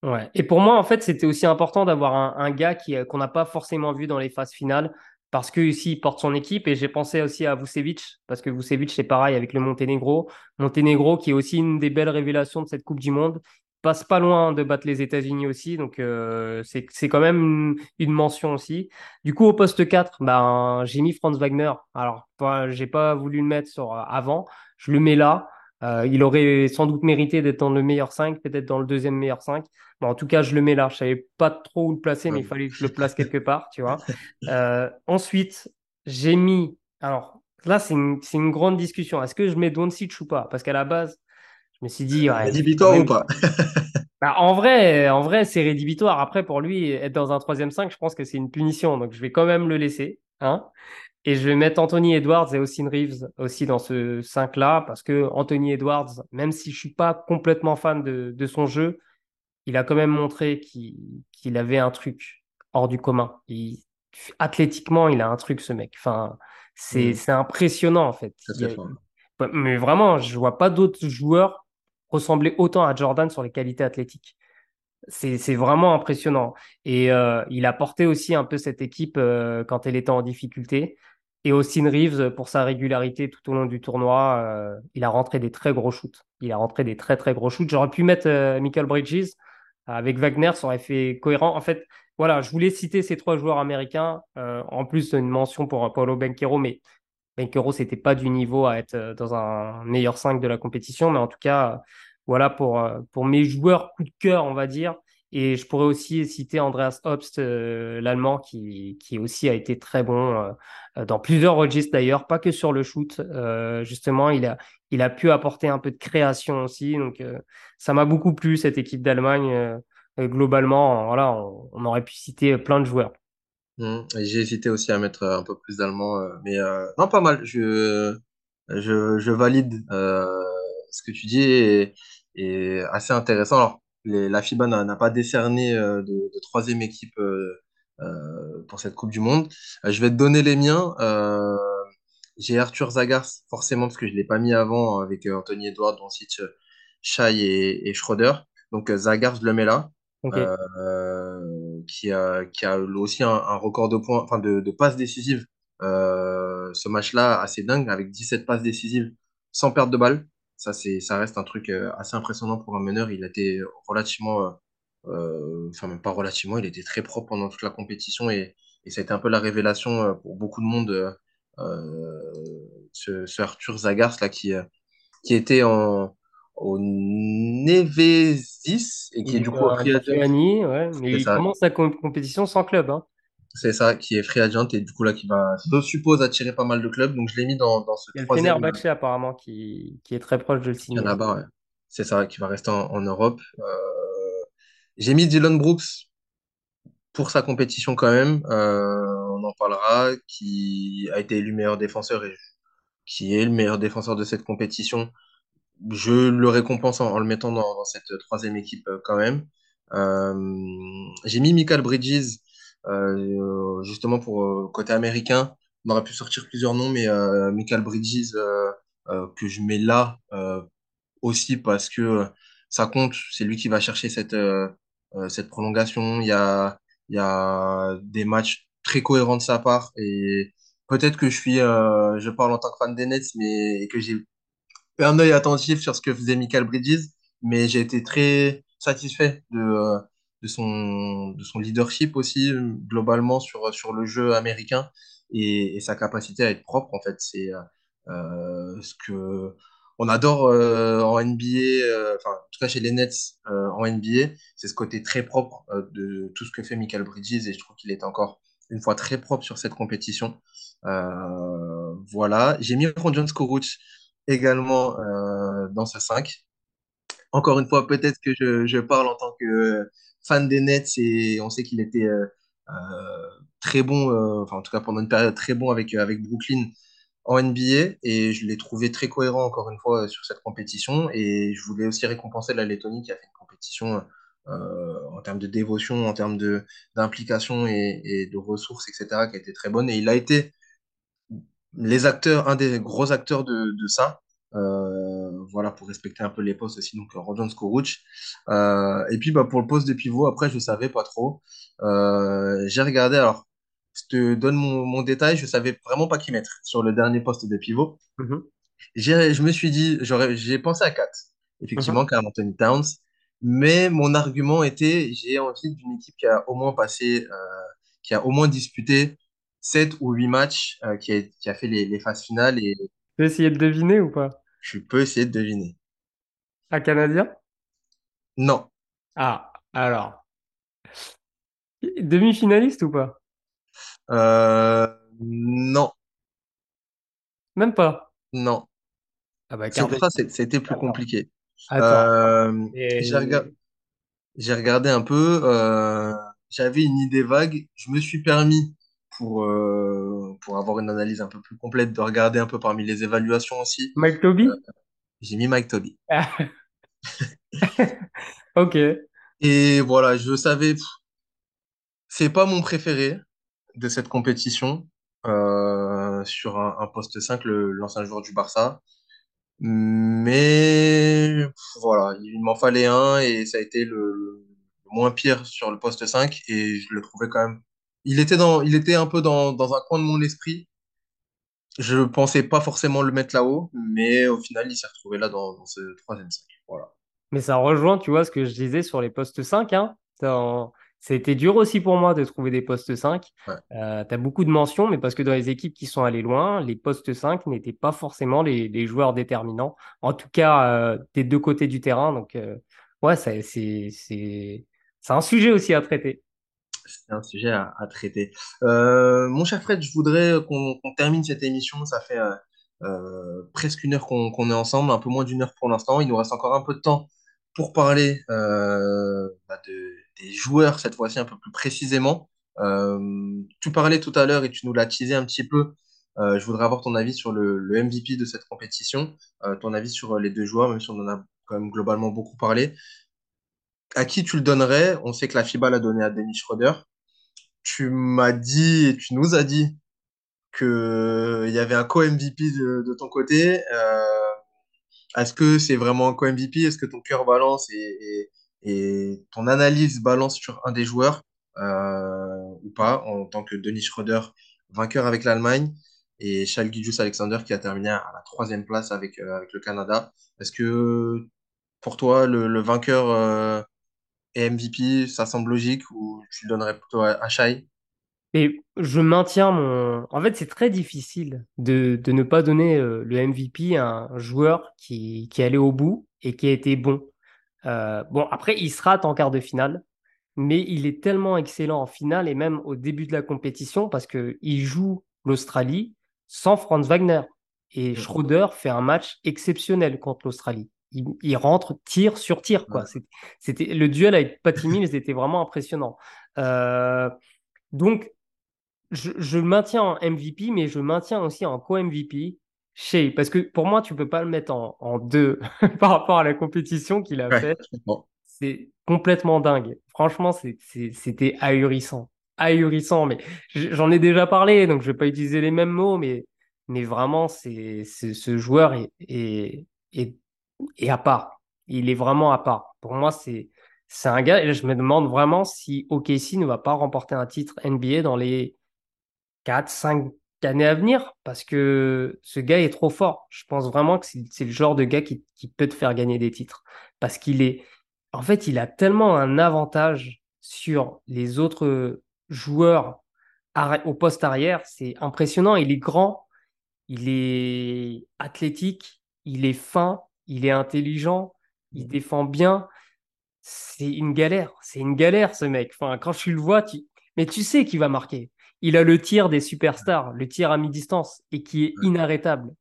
Ouais. Et pour moi, en fait, c'était aussi important d'avoir un, un, gars qu'on n'a pas forcément vu dans les phases finales parce que ici, il porte son équipe. Et j'ai pensé aussi à Vucevic, parce que Vucevic, c'est pareil avec le Monténégro. Monténégro, qui est aussi une des belles révélations de cette Coupe du Monde passe pas loin de battre les États-Unis aussi, donc euh, c'est quand même une, mention aussi. Du coup, au poste 4, ben, j'ai mis Franz Wagner. Alors, j'ai pas voulu le mettre sur euh, avant, je le mets là. Euh, il aurait sans doute mérité d'être dans le meilleur 5, peut-être dans le deuxième meilleur 5. Bon, en tout cas, je le mets là. Je savais pas trop où le placer, mais il fallait que je le place quelque part, tu vois. ensuite, j'ai mis. Alors, là, c'est une, une, grande discussion. Est-ce que je mets Doncic ou pas? Parce qu'à la base, je me suis dit, ouais, rédhibitoire ou pas? Bah, En vrai, en vrai c'est rédhibitoire. Après, pour lui, être dans un troisième 5, je pense que c'est une punition. Donc, je vais quand même le laisser. Hein et je vais mettre Anthony Edwards et Austin Reeves aussi dans ce 5-là, parce que Anthony Edwards, même si je suis pas complètement fan de, de son jeu, il a quand même montré qu'il avait un truc hors du commun. Il, athlétiquement, il a un truc, ce mec. Enfin, c'est mm. impressionnant, en fait. mais vraiment, je vois pas d'autres joueurs ressemblait autant à Jordan sur les qualités athlétiques. C'est vraiment impressionnant. Et euh, il a porté aussi un peu cette équipe euh, quand elle était en difficulté. Et Austin Reeves, pour sa régularité tout au long du tournoi, euh, il a rentré des très gros shoots. Il a rentré des très très gros shoots. J'aurais pu mettre Michael Bridges avec Wagner, ça aurait fait cohérent. En fait, voilà, je voulais citer ces trois joueurs américains, en plus d'une mention pour Paulo Benquero, mais Benkero, c'était pas du niveau à être euh, dans un meilleur 5 de la compétition, mais en tout cas, voilà pour, euh, pour mes joueurs coup de cœur, on va dire. Et je pourrais aussi citer Andreas Obst, euh, l'Allemand, qui, qui aussi a été très bon dans plusieurs registres d'ailleurs, pas que sur le shoot. justement, il a, il a pu apporter un peu de création aussi. Donc, ça m'a beaucoup plu, cette équipe d'Allemagne. globalement, voilà, on, aurait pu citer plein de joueurs. Mmh. J'ai hésité aussi à mettre euh, un peu plus d'allemand, euh, mais euh, non, pas mal. Je, je, je valide ce que tu dis et, et assez intéressant. Alors, les- la FIBA n'a pas décerné de, de troisième équipe pour cette Coupe du Monde. je vais te donner les miens. j'ai Arthur Zagars, forcément, parce que je ne l'ai pas mis avant avec Anthony Edouard, Doncic, Shai et, et Schroeder. Donc, Zagars, je le mets là. Euh, qui a, qui a aussi un, record de points, enfin de, de passes décisives. Euh, ce match-là, assez dingue, avec 17 passes décisives sans perte de balle. Ça, ça reste un truc euh, assez impressionnant pour un meneur. Il a été relativement, enfin même pas relativement, il était très propre pendant toute la compétition et, et ça a été un peu la révélation pour beaucoup de monde. ce, ce, Arthur Zagars là qui, qui était en, au Nevesis et qui est du coup agent. Ouais, mais il commence sa compétition sans club. Hein. C'est ça, qui est free agent et du coup là qui va, je suppose, attirer pas mal de clubs. Donc je l'ai mis dans, dans ce Il y a troisième. Fenerbahçe apparemment qui, qui est très proche de le signer. là-bas, ouais. C'est ça, qui va rester en, Europe. Euh... J'ai mis Dylan Brooks pour sa compétition quand même. Euh, on en parlera. Qui a été élu meilleur défenseur et qui est le meilleur défenseur de cette compétition je le récompense en, le mettant dans, cette troisième équipe euh, quand même. Euh, j'ai mis Michael Bridges euh, justement pour côté américain. On aurait pu sortir plusieurs noms, mais Michael Bridges que je mets là aussi parce que ça compte. C'est lui qui va chercher cette cette prolongation. Il y a il y a des matchs très cohérents de sa part et peut-être que je suis je parle en tant que fan des Nets mais que j'ai un œil attentif sur ce que faisait Michael Bridges, mais j'ai été très satisfait de, euh, de, son, de son leadership aussi, globalement, sur, sur le jeu américain et, sa capacité à être propre, en fait. C'est euh, euh, ce que on adore en NBA, enfin, en tout cas chez les Nets en NBA, c'est ce côté très propre de tout ce que fait Michael Bridges et je trouve qu'il est encore une fois très propre sur cette compétition. voilà, j'ai mis Ron Jones Koruch également euh, dans ce 5. Encore une fois, peut-être que je, je, parle en tant que fan des Nets et on sait qu'il était euh, très bon, enfin en tout cas pendant une période très bon avec, avec Brooklyn en NBA et je l'ai trouvé très cohérent encore une fois sur cette compétition et je voulais aussi récompenser la Lettonie qui a fait une compétition euh, en termes de dévotion, en termes d'implication et, de ressources, etc., qui a été très bonne et il a été les acteurs, un des gros acteurs de, ça. Euh, voilà, pour respecter un peu les postes aussi, donc Rodan Skoruch. Euh, et puis bah, pour le poste de pivot, après, je savais pas trop. Euh, j'ai regardé, alors je te donne mon, mon, détail, je savais vraiment pas qui mettre sur le dernier poste de pivot. Mm-hmm. Je me suis dit, j'ai pensé à 4, effectivement, mm Anthony Towns, mais mon argument était, j'ai envie d'une équipe qui a au moins passé, euh, qui a au moins disputé 7 ou 8 matchs, euh, qui, a, qui, a, fait les, les, phases finales. Et... Tu peux essayer de deviner ou pas? Je peux essayer de deviner. Un Canadien? Non. Ah, alors. Demi-finaliste ou pas? Euh, Non. Même pas? Non. Ah bah, c'était plus compliqué. Euh, j'ai regardé un peu, euh, j'avais une idée vague, je me suis permis pour, euh, pour avoir une analyse un peu plus complète de regarder un peu parmi les évaluations aussi. Mike Toby? J'ai mis Mike Toby. Ok. Et voilà, je savais, c'est pas mon préféré de cette compétition sur un, un poste 5, l'ancien joueur du Barça. Mais voilà, il m'en fallait un et ça a été le, moins pire sur le poste 5 et je le trouvais quand même. Il était, dans, il était un peu dans, dans un coin de mon esprit. Je pensais pas forcément le mettre là-haut, mais au final, il s'est retrouvé là dans, dans ce troisième 5. Voilà. Mais ça rejoint, tu vois, ce que je disais sur les postes 5. Hein. Dans, ça a été dur aussi pour moi de trouver des postes 5. tu as beaucoup de mentions, mais parce que dans les équipes qui sont allées loin, les postes 5 n'étaient pas forcément les, les, joueurs déterminants. En tout cas, euh, des deux côtés du terrain. Donc, euh, ouais, c'est un sujet aussi à traiter. C'est un sujet à, traiter. Euh, mon cher Fred, je voudrais qu'on termine cette émission. Ça fait euh, presque une heure qu'on est ensemble, un peu moins d'une heure pour l'instant. Il nous reste encore un peu de temps pour parler bah de des joueurs cette fois-ci un peu plus précisément. Euh, tu parlais tout à l'heure et tu nous l'as teasé un petit peu. Euh, je voudrais avoir ton avis sur le, MVP de cette compétition, euh, ton avis sur les deux joueurs, même si on en a quand même globalement beaucoup parlé. À qui tu le donnerais? On sait que la FIBA l'a donné à Dennis Schroeder. Tu m'as dit et tu nous as dit qu'il y avait un co-MVP de, ton côté. Est-ce que c'est vraiment un co-MVP Est-ce que ton cœur balance et, ton analyse balance sur un des joueurs euh, ou pas, en tant que Denis Schroeder, vainqueur avec l'Allemagne, et Charles Alexander qui a terminé à la troisième place avec, euh, le Canada? Est-ce que pour toi, le vainqueur est MVP, ça semble logique, ou tu le donnerais plutôt à, à Shai? Et je maintiens mon. En fait, c'est très difficile de, de ne pas donner euh, le MVP à un joueur qui, qui est allé au bout et qui a été bon. Euh, bon, après, il se rate en quart de finale, mais il est tellement excellent en finale et même au début de la compétition parce qu'il joue l'Australie sans Franz Wagner. Et Schroeder fait un match exceptionnel contre l'Australie. Il, rentre tir sur tir. Quoi. C'était, le duel avec Patty Mills était vraiment impressionnant. Euh, donc, je, je maintiens en MVP, mais je maintiens aussi en co-MVP Shea, parce que pour moi, tu peux pas le mettre en, deux par rapport à la compétition qu'il a fait. C'est complètement dingue. Franchement, c'était ahurissant. Ahurissant, mais j'en ai déjà parlé, donc je vais pas utiliser les mêmes mots, mais, mais vraiment, c'est ce joueur est, est, est, à part. Il est vraiment à part. Pour moi, c'est un gars, et je me demande vraiment si OKC ne va pas remporter un titre NBA dans les 4, 5 années à venir parce que ce gars est trop fort. Je pense vraiment que c'est le genre de gars qui, qui, peut te faire gagner des titres parce qu'il est, en fait, il a tellement un avantage sur les autres joueurs au poste arrière. C'est impressionnant. Il est grand, il est athlétique, il est fin, il est intelligent, il défend bien. C'est une galère. C'est une galère, ce mec. Enfin, quand tu le vois, tu... mais tu sais qu'il va marquer il a le tir des superstars, le tir à mi-distance, et qui est inarrêtable.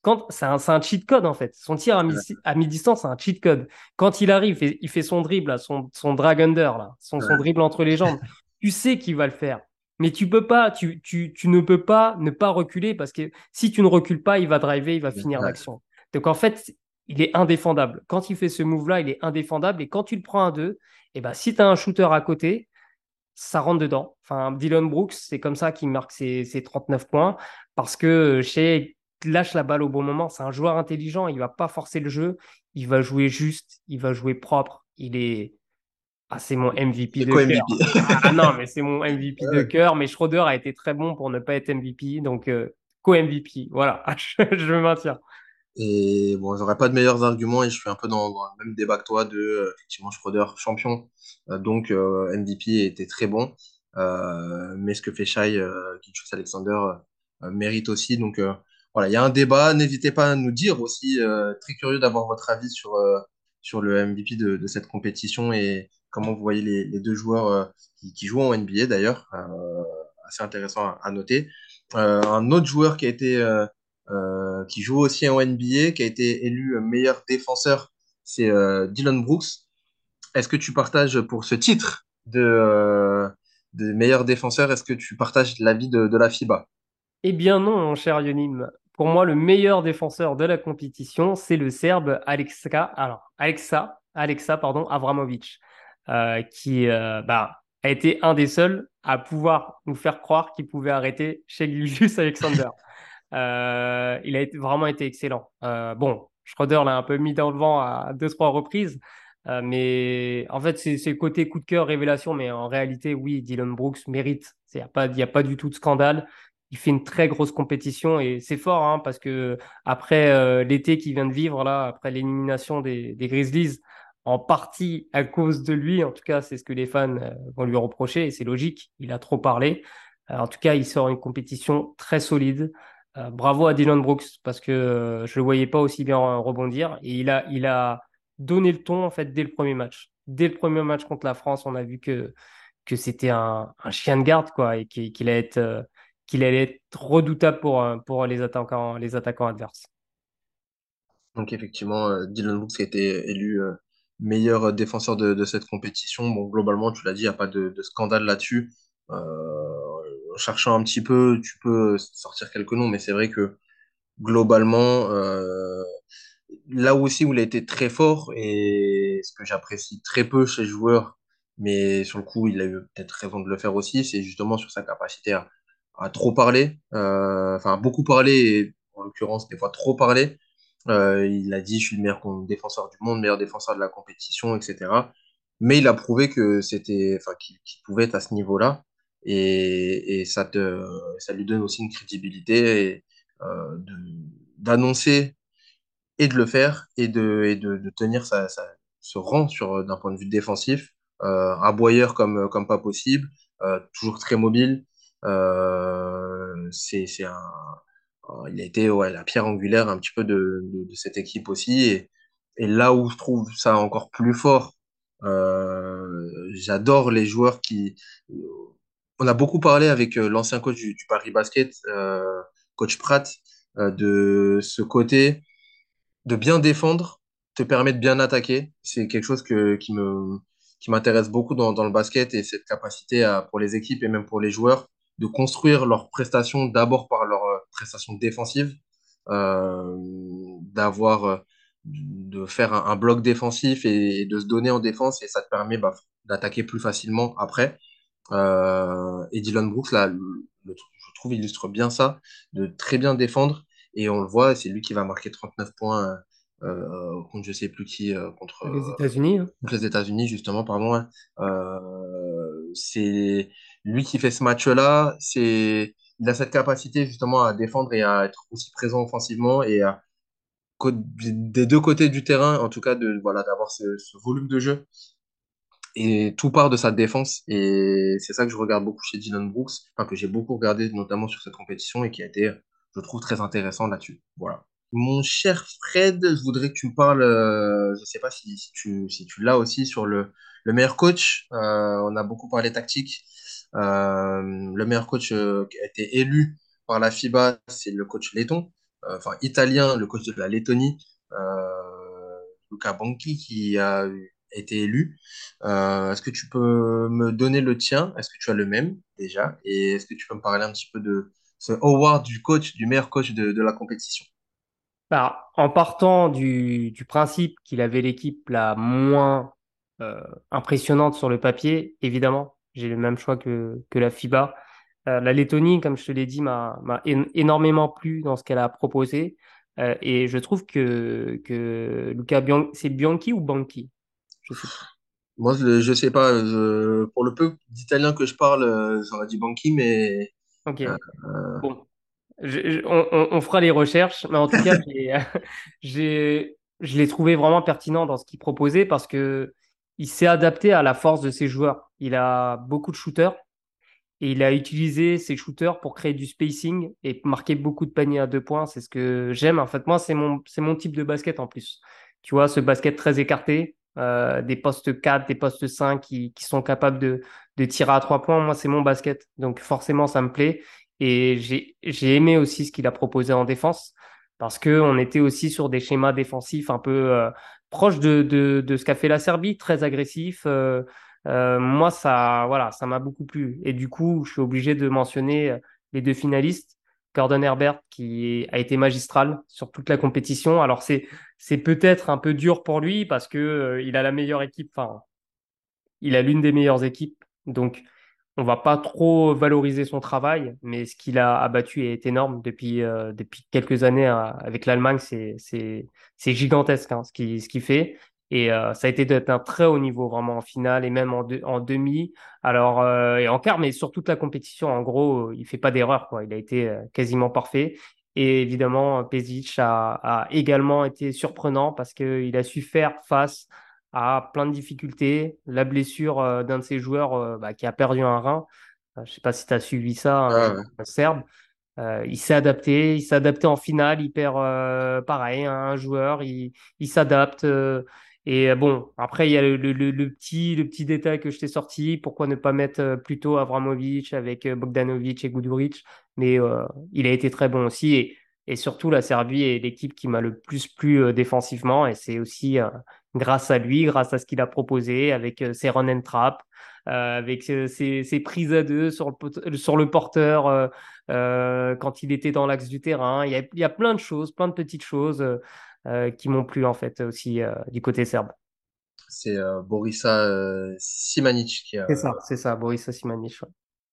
Quand c'est un, un, cheat code en fait. Son tir à, mi, distance, c'est un cheat code. Quand il arrive, il fait son dribble, son, son drag under, là, son, son dribble entre les jambes. Tu sais qu'il va le faire. Mais tu peux pas, tu, tu, tu, ne peux pas ne pas reculer parce que si tu ne recules pas, il va driver, il va finir l'action. Donc en fait, il est indéfendable. Quand il fait ce move-là, il est indéfendable. Et quand tu le prends à deux, et eh ben, si tu as un shooter à côté, ça rentre dedans. Enfin, Dylan Brooks, c'est comme ça qu'il marque ses, ses, 39 points parce que chez lâche la balle au bon moment. C'est un joueur intelligent. Il va pas forcer le jeu. Il va jouer juste. Il va jouer propre. Il est ah, c'est mon MVP de cœur. ah non, mais c'est mon MVP de cœur. Mais Schroeder a été très bon pour ne pas être MVP. Donc, euh, co-MVP. Voilà, je me maintiens. Et bon, j'aurais pas de meilleurs arguments et je suis un peu dans, le même débat que toi de euh, effectivement Schroeder champion. Euh, donc, MVP était très bon. mais ce que fait Shai, Kitchus Alexander, mérite aussi. Donc, voilà, il y a un débat. N'hésitez pas à nous dire aussi. très curieux d'avoir votre avis sur, sur le MVP de, de cette compétition et comment vous voyez les, deux joueurs euh, qui, jouent en NBA d'ailleurs, euh, assez intéressant à, noter. Euh, un autre joueur qui a été qui joue aussi en NBA, qui a été élu meilleur défenseur, c'est Dylan Brooks. Est-ce que tu partages pour ce titre de, de meilleur défenseur, est-ce que tu partages l'avis de, de la FIBA? Eh bien non, mon cher Yonim. Pour moi, le meilleur défenseur de la compétition, c'est le Serbe Alexa, alors Alexa, Alexa pardon, Avramovic. Euh, qui euh, bah, a été un des seuls à pouvoir nous faire croire qu'il pouvait arrêter chez Gilgius Alexander. Euh, il a vraiment été excellent. bon, Schroeder l'a un peu mis dans le vent à deux, trois reprises. mais en fait, c'est le côté coup de cœur, révélation. Mais en réalité, oui, Dylan Brooks mérite. Il n'y a, pas, a pas du tout de scandale. Il fait une très grosse compétition et c'est fort hein, parce que après l'été qu'il vient de vivre, là, après l'élimination des, des Grizzlies, en partie à cause de lui. En tout cas, c'est ce que les fans euh, vont lui reprocher et c'est logique. Il a trop parlé. Euh, en tout cas, il sort une compétition très solide. Euh, bravo à Dylan Brooks parce que je le voyais pas aussi bien rebondir et il a, il a donné le ton en fait dès le premier match. Dès le premier match contre la France, on a vu que que c'était un, chien de garde quoi et qu'il allait être qu'il allait être redoutable pour pour les attaquants les attaquants adverses. Donc effectivement, Dylan Brooks a été élu meilleur défenseur de, cette compétition. Bon, globalement, tu l'as dit, il n'y a pas de, scandale là-dessus. Euh, cherchant un petit peu, tu peux sortir quelques noms, mais c'est vrai que globalement, euh, là aussi où il a été très fort et ce que j'apprécie très peu chez les joueurs, mais sur le coup, il a eu peut-être raison de le faire aussi, c'est justement sur sa capacité à, à trop parler, euh, enfin beaucoup parler, et en l'occurrence des fois trop parler, euh, il a dit, je suis le meilleur défenseur du monde, meilleur défenseur de la compétition, etc. Mais il a prouvé que c'était, enfin, qu'il pouvait être à ce niveau-là. Et, ça, te, ça lui donne aussi une crédibilité euh, d'annoncer et de le faire et de, et de, de tenir sa, sa, ce rang sur d'un point de vue défensif. Euh, aboyeur comme, comme pas possible, euh, toujours très mobile. Euh, c'est un, euh, il a été ouais, la pierre angulaire un petit peu de, de, cette équipe aussi. Et, et, là où je trouve ça encore plus fort, euh, j'adore les joueurs qui... On a beaucoup parlé avec euh, l'ancien coach du, Paris Basket, euh, coach Pratt, euh, de ce côté de bien défendre te permet de bien attaquer. C'est quelque chose que, qui me qui m'intéresse beaucoup dans, le basket et cette capacité à, pour les équipes et même pour les joueurs de construire leurs prestations d'abord par leurs prestations défensives, euh, d'avoir, de faire un, bloc défensif et, de se donner en défense et ça te permet bah, d'attaquer plus facilement après. Euh, et Dylan Brooks, là, je trouve, illustre bien ça, de très bien défendre et on le voit, c'est lui qui va marquer 39 points. Euh, contre je sais plus qui contre les États-Unis hein. les États-Unis justement pardon euh, c'est lui qui fait ce match-là, c'est il a cette capacité justement à défendre et à être aussi présent offensivement et à, des deux côtés du terrain, en tout cas de voilà d'avoir ce, volume de jeu. Et tout part de sa défense et c'est ça que je regarde beaucoup chez Dylan Brooks, enfin que j'ai beaucoup regardé notamment sur cette compétition et qui a été, je trouve, très intéressant là-dessus. Voilà. Mon cher Fred, je voudrais que tu me parles, euh, je sais pas si, tu, si tu l'as aussi sur le, le meilleur coach. Euh, on a beaucoup parlé tactique. Euh, le meilleur coach qui a été élu par la FIBA, c'est le coach letton, enfin italien, le coach de la Lettonie, Luca Banchi, qui a été élu. est-ce que tu peux me donner le tien? Est-ce que tu as le même déjà? Et est-ce que tu peux me parler un petit peu de ce award du coach, du meilleur coach de, de la compétition? Bah, en partant du, du principe qu'il avait l'équipe la moins euh, impressionnante sur le papier, évidemment, j'ai le même choix que, que la FIBA. Euh, la Lettonie, comme je te l'ai dit, m'a énormément plu dans ce qu'elle a proposé. Euh, et je trouve que, que Luca c'est Bianchi ou Banchi? Je sais pas. Moi, je, sais pas. je- pour le peu d'italien que je parle, euh, j'aurais dit Banqui, mais Ok. euh, euh, Bon, Je- je- on, on- fera les recherches, mais en tout cas, j'ai, j'ai- je l'ai trouvé vraiment pertinent dans ce qu'il proposait parce que il s'est adapté à la force de ses joueurs. Il a beaucoup de shooters et il a utilisé ses shooters pour créer du spacing et marquer beaucoup de paniers à deux points. C'est ce que j'aime. En fait, moi, c'est mon, c'est mon type de basket en plus. Tu vois, ce basket très écarté, euh, des postes 4, des postes 5 qui, qui sont capables de, de tirer à trois points. Moi, c'est mon basket. Donc, forcément, ça me plaît. Et j'ai, j'ai aimé aussi ce qu'il a proposé en défense parce que on était aussi sur des schémas défensifs un peu euh, proches de, de, de ce qu'a fait la Serbie, très agressif. euh, euh, moi, ça, voilà, ça m'a beaucoup plu. Et du coup, je suis obligé de mentionner les deux finalistes. Gordon Herbert, qui a été magistral sur toute la compétition. Alors, c'est, peut-être un peu dur pour lui parce que, euh, il a la meilleure équipe, enfin, il a l'une des meilleures équipes. Donc, on va pas trop valoriser son travail, mais ce qu'il a abattu est énorme depuis, euh, quelques années euh, avec l'Allemagne. C'est, gigantesque hein, ce qu'il fait. Et euh, ça a été d'un très haut niveau, vraiment en finale et même en, deux- en demi. Alors, euh, et en quart, mais sur toute la compétition, en gros, il fait pas d'erreur, quoi. Il a été euh, quasiment parfait. Et évidemment, Pezic a, a également été surprenant parce qu'il a su faire face à plein de difficultés. La blessure euh, d'un de ses joueurs euh, bah, qui a perdu un rein. Je sais pas si tu as suivi ça, un, ah ouais. un Serbe. Euh, il s'est adapté, il s'est adapté en finale, il perd euh, pareil, hein, un joueur, il, il s'adapte. euh, et euh, bon, après, il y a le, petit, le petit détail que je t'ai sorti. Pourquoi ne pas mettre euh, plutôt Avramovic avec euh, Bogdanovic et Guduric? Mais il a été très bon aussi. Et, surtout, la Serbie est l'équipe qui m'a le plus plu défensivement. Et c'est aussi grâce à lui, grâce à ce qu'il a proposé avec ses run and trap, avec ses, ses prises à deux sur le, sur le porteur. quand il était dans l'axe du terrain. Il y a, plein de choses, plein de petites choses qui m'ont plu en fait aussi euh, du côté serbe. C'est euh, Borisa euh, Simanic qui C'est a, ça, c'est ça, Boris Asimanic. ouais.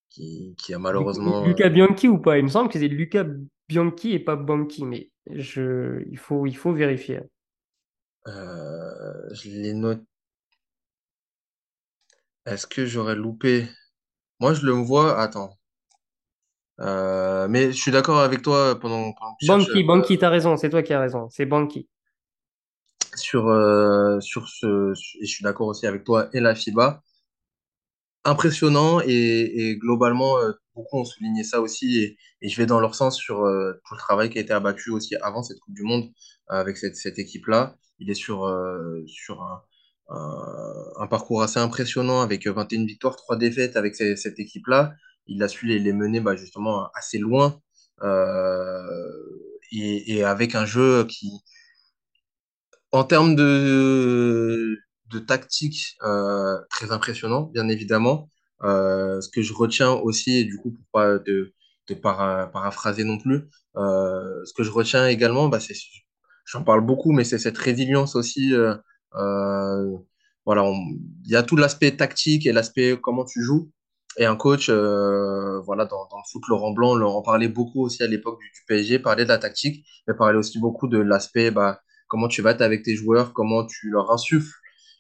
qui, qui a malheureusement. Luca Bianchi ou pas? Il me semble que c'est Luca Bianchi et pas Banchi, mais je, il faut, il faut vérifier. euh, je l'ai noté. Est-ce que j'aurais loupé? Moi, je le vois. Attends. Euh, mais je suis d'accord avec toi pendant, pendant Banchi, Banchi, t'as raison, c'est toi qui as raison, c'est Banchi. sur, euh, sur ce. Et je suis d'accord aussi avec toi et la FIBA. impressionnant et, et globalement, euh, beaucoup ont souligné ça aussi et, et je vais dans leur sens sur euh, tout le travail qui a été abattu aussi avant cette Coupe du Monde euh, avec cette, cette équipe-là. Il est sur, euh, sur un, parcours assez impressionnant avec 21 victoires, 3 défaites avec cette équipe-là. Il a su les, mener bah, justement assez loin euh, et, avec un jeu qui, en termes de, tactique, euh, très impressionnant, bien évidemment. Euh, ce que je retiens aussi, et du coup, pour pas de, de para- paraphraser non plus, ce que je retiens également, bah, c'est, j'en parle beaucoup, mais c'est cette résilience aussi. voilà, il y a tout l'aspect tactique et l'aspect comment tu joues. Et un coach, euh, voilà, dans, dans le foot, Laurent Blanc, on parlait beaucoup aussi à l'époque du, PSG, parlait de la tactique, mais parlait aussi beaucoup de l'aspect, bah, comment tu vas être avec tes joueurs, comment tu leur insuffles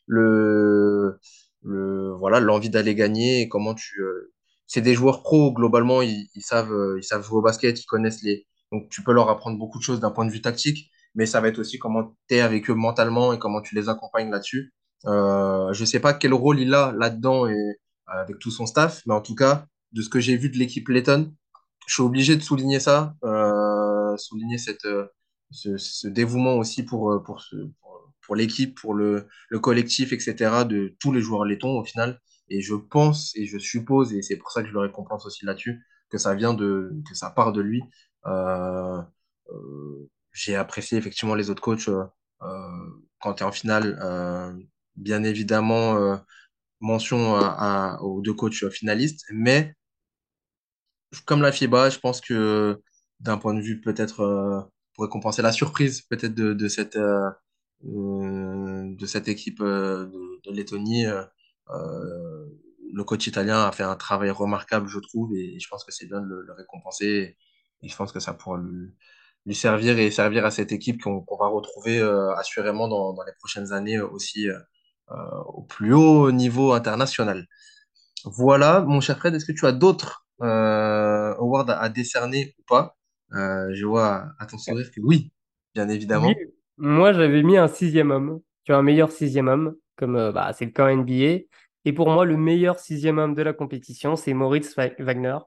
le, le voilà l'envie d'aller gagner et comment tu euh, c'est des joueurs pros globalement ils, ils savent euh, ils savent jouer au basket ils connaissent les donc tu peux leur apprendre beaucoup de choses d'un point de vue tactique mais ça va être aussi comment tu es avec eux mentalement et comment tu les accompagnes là-dessus. Euh, je sais pas quel rôle il a là-dedans et avec tout son staff mais en tout cas de ce que j'ai vu de l'équipe Letton je suis obligé de souligner ça, euh, souligner cette, euh, ce, dévouement aussi pour, euh, pour, ce, pour, l'équipe, pour le, le collectif, etc., de tous les joueurs lettons au final. Et je pense et je suppose, et c'est pour ça que je le récompense aussi là-dessus, que ça vient de, que ça part de lui. Euh, euh, j'ai apprécié effectivement les autres coachs euh, euh, quand tu es en finale. Euh, bien évidemment, mention aux deux coachs finalistes, mais comme la FIBA, je pense que d'un point de vue peut-être pour récompenser la surprise peut-être de, de cette de cette équipe de, Lettonie, le coach italien a fait un travail remarquable, je trouve, et je pense que c'est bien de le, récompenser. Et je pense que ça pourra lui, servir et servir à cette équipe qu'on va retrouver euh, assurément dans, les prochaines années aussi euh, au plus haut niveau international. Voilà, mon cher Fred, est-ce que tu as d'autres euh, awards à, décerner ou pas? Je vois à ton sourire que oui, bien évidemment. Moi, j'avais mis un sixième homme. Tu as un meilleur sixième homme, comme bah, c'est le cas NBA. Et pour moi, le meilleur sixième homme de la compétition, c'est Moritz Wagner,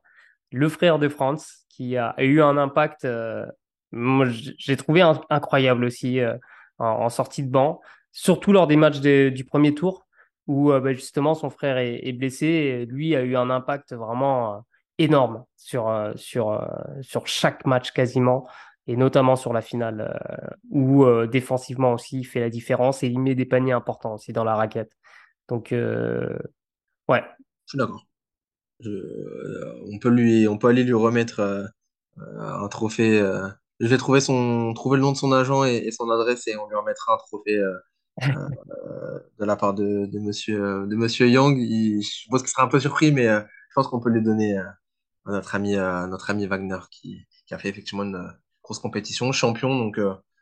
le frère de Franz, qui a eu un impact, euh, j'ai trouvé incroyable aussi euh, en, sortie de banc, surtout lors des matchs du premier tour, où euh, bah, justement son frère est, blessé. Lui a eu un impact vraiment énorme sur, sur, sur chaque match quasiment, et notamment sur la finale, où défensivement aussi il fait la différence et il met des paniers importants aussi dans la raquette. Donc, euh, ouais. Je suis d'accord. Euh, on peut lui, on peut aller lui remettre euh, un trophée. je vais trouver son, trouver le nom de son agent et, son adresse et on lui remettra un trophée de la part de, de monsieur, de monsieur Young. Il, je pense qu'il sera un peu surpris, mais je pense qu'on peut lui donner à notre ami, notre ami Wagner qui, qui a fait effectivement une grosse compétition, champion. Donc,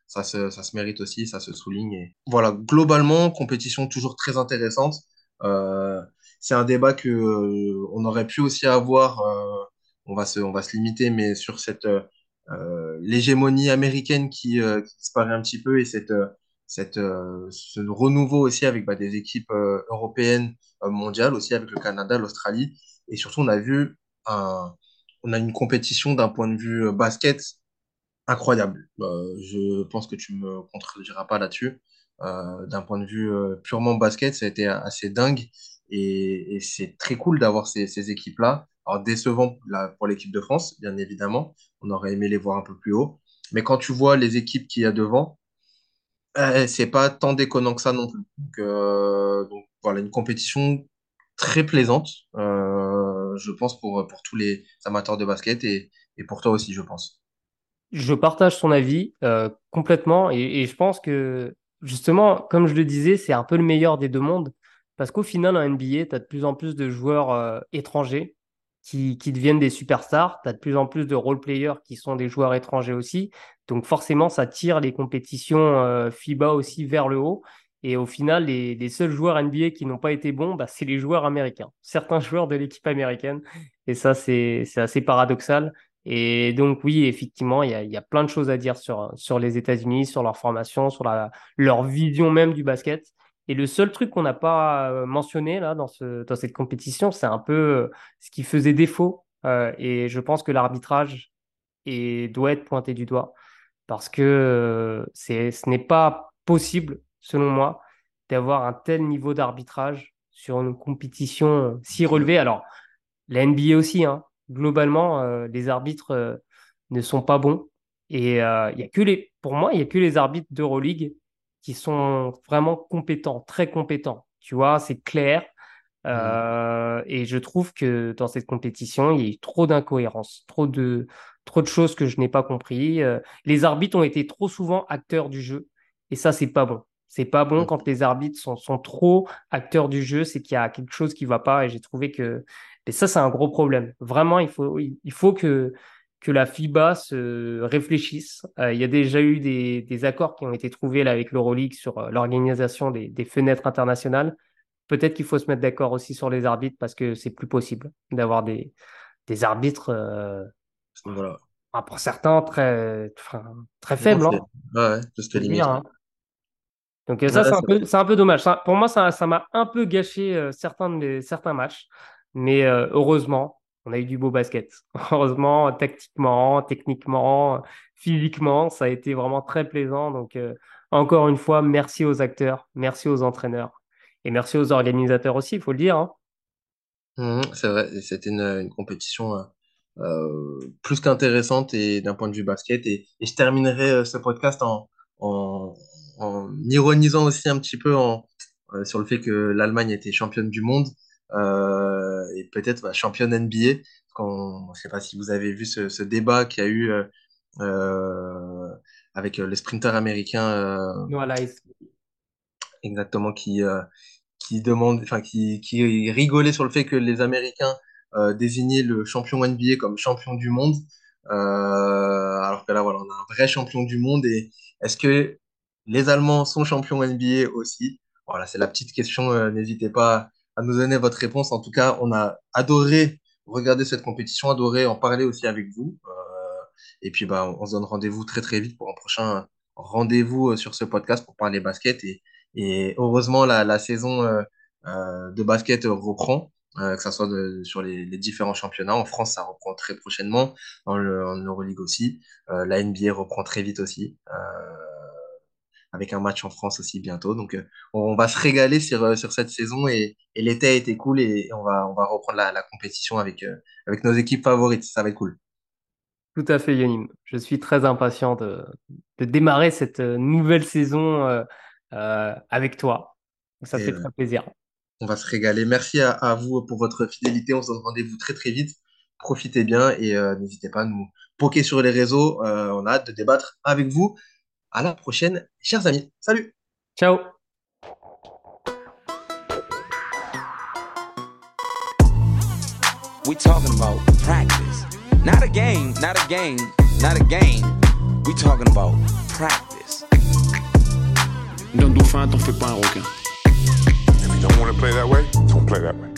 ça se, ça se mérite aussi, ça se souligne. Et voilà, globalement, compétition toujours très intéressante. Euh, c'est un débat que euh, on aurait pu aussi avoir. Euh, on va se, on va se limiter, mais sur cette euh, l'hégémonie américaine qui, qui, disparaît un petit peu et cette, cette ce renouveau aussi avec bah, des équipes européennes mondiales aussi avec le Canada, l'Australie et surtout on a vu un, on a une compétition d'un point de vue basket incroyable. Euh, je pense que tu me contrediras pas là-dessus. Euh, d'un point de vue euh, purement basket, ça a été assez dingue et, c'est très cool d'avoir ces, équipes-là. Alors décevant pour l'équipe de France, bien évidemment, on aurait aimé les voir un peu plus haut. Mais quand tu vois les équipes qu'il y a devant, euh, c'est pas tant déconnant que ça non plus. Donc, euh, voilà, une compétition très plaisante, euh, je pense pour pour tous les amateurs de basket et, et pour toi aussi, je pense. Je partage son avis euh, complètement et, je pense que justement, comme je le disais, c'est un peu le meilleur des deux mondes parce qu'au final, en NBA, tu as de plus en plus de joueurs étrangers qui, qui, deviennent des superstars, tu as de plus en plus de role-players qui sont des joueurs étrangers aussi. Donc forcément, ça tire les compétitions euh, FIBA aussi vers le haut. Et au final, les, seuls joueurs NBA qui n'ont pas été bons, bah, c'est les joueurs américains, certains joueurs de l'équipe américaine. Et ça, c'est assez paradoxal. Et donc oui, effectivement, il y a, plein de choses à dire sur, les États-Unis, sur leur formation, sur leur vision même du basket. Et le seul truc qu'on n'a pas euh, mentionné là dans, ce, dans cette compétition, c'est un peu euh, ce qui faisait défaut. Et je pense que l'arbitrage doit être pointé du doigt parce que euh, c'est, ce n'est pas possible, selon moi, d'avoir un tel niveau d'arbitrage sur une compétition si relevée. Alors, la NBA aussi, hein, globalement, euh, les arbitres euh, ne sont pas bons. Et euh, y a que les, pour moi, il n'y a que les arbitres d'Euroleague qui sont vraiment compétents, très compétents. Tu vois, c'est clair. Mmh. et je trouve que dans cette compétition, il y a eu trop d'incohérences, trop de, trop de choses que je n'ai pas compris. les arbitres ont été trop souvent acteurs du jeu. Et ça, c'est pas bon. C'est pas bon mmh. quand les arbitres sont, sont trop acteurs du jeu, c'est qu'il y a quelque chose qui va pas. Et j'ai trouvé que et ça, c'est un gros problème. Vraiment, il faut, il faut que, que la FIBA se réfléchisse. Euh, il y a déjà eu des, des, accords qui ont été trouvés là, avec l'Euroleague sur euh, l'organisation des, des, fenêtres internationales. Peut-être qu'il faut se mettre d'accord aussi sur les arbitres parce que c'est plus possible d'avoir des, des arbitres, euh, voilà. Pour certains, très, très faibles. Hein. Ouais, limite. Hein. Donc ça, c'est un, peu, un peu dommage. pour moi, ça m'a un peu gâché certains, de certains matchs. Mais euh, heureusement, on a eu du beau basket. Heureusement, tactiquement, techniquement, physiquement, ça a été vraiment très plaisant. Donc, euh, encore une fois, merci aux acteurs, merci aux entraîneurs et merci aux organisateurs aussi, il faut le dire. Hein. Mmh, c'est vrai, c'était une, compétition euh, plus qu'intéressante et d'un point de vue basket. Et, je terminerai ce podcast en, en, en, ironisant aussi un petit peu, en, sur le fait que l'Allemagne était championne du monde et peut-être bah, championne NBA. Quand, je ne sais pas si vous avez vu ce, ce débat qu'il y a eu avec les sprinters américains. Voilà. Exactement, qui, qui demande, enfin qui, qui rigolait sur le fait que les Américains euh, désignaient le champion NBA comme champion du monde, euh, alors que là voilà, on a un vrai champion du monde et est-ce que les Allemands sont champions NBA aussi? Voilà, c'est la petite question. Euh, n'hésitez pas à nous donner votre réponse. En tout cas, on a adoré regarder cette compétition, adoré en parler aussi avec vous. et puis, bah, on se donne rendez-vous très très vite pour un prochain rendez-vous sur ce podcast pour parler basket et, et heureusement, la, saison euh, euh, de basket reprend, euh, que ce soit sur les, différents championnats. En France, ça reprend très prochainement, en, Euroleague aussi. la NBA reprend très vite aussi avec un match en France aussi bientôt. Donc, on va se régaler sur, sur cette saison et, l'été a été cool et, on, va, on va reprendre la, compétition avec, avec nos équipes favorites. Ça va être cool. Tout à fait, Yonim. Je suis très impatient de démarrer cette nouvelle saison euh, avec toi. Ça fait très plaisir. On va se régaler. Merci à, vous pour votre fidélité. On se donne rendez-vous très très vite. Profitez bien et euh, n'hésitez pas à nous poker sur les réseaux. Euh, on a hâte de débattre avec vous. À la prochaine, chers amis. Salut. Ciao. We talking about practice. Not a game, not a game, not a game. We talking about practice. D'un dauphin, t'en fais pas un requin. If you don't want to play that way, don't play that way.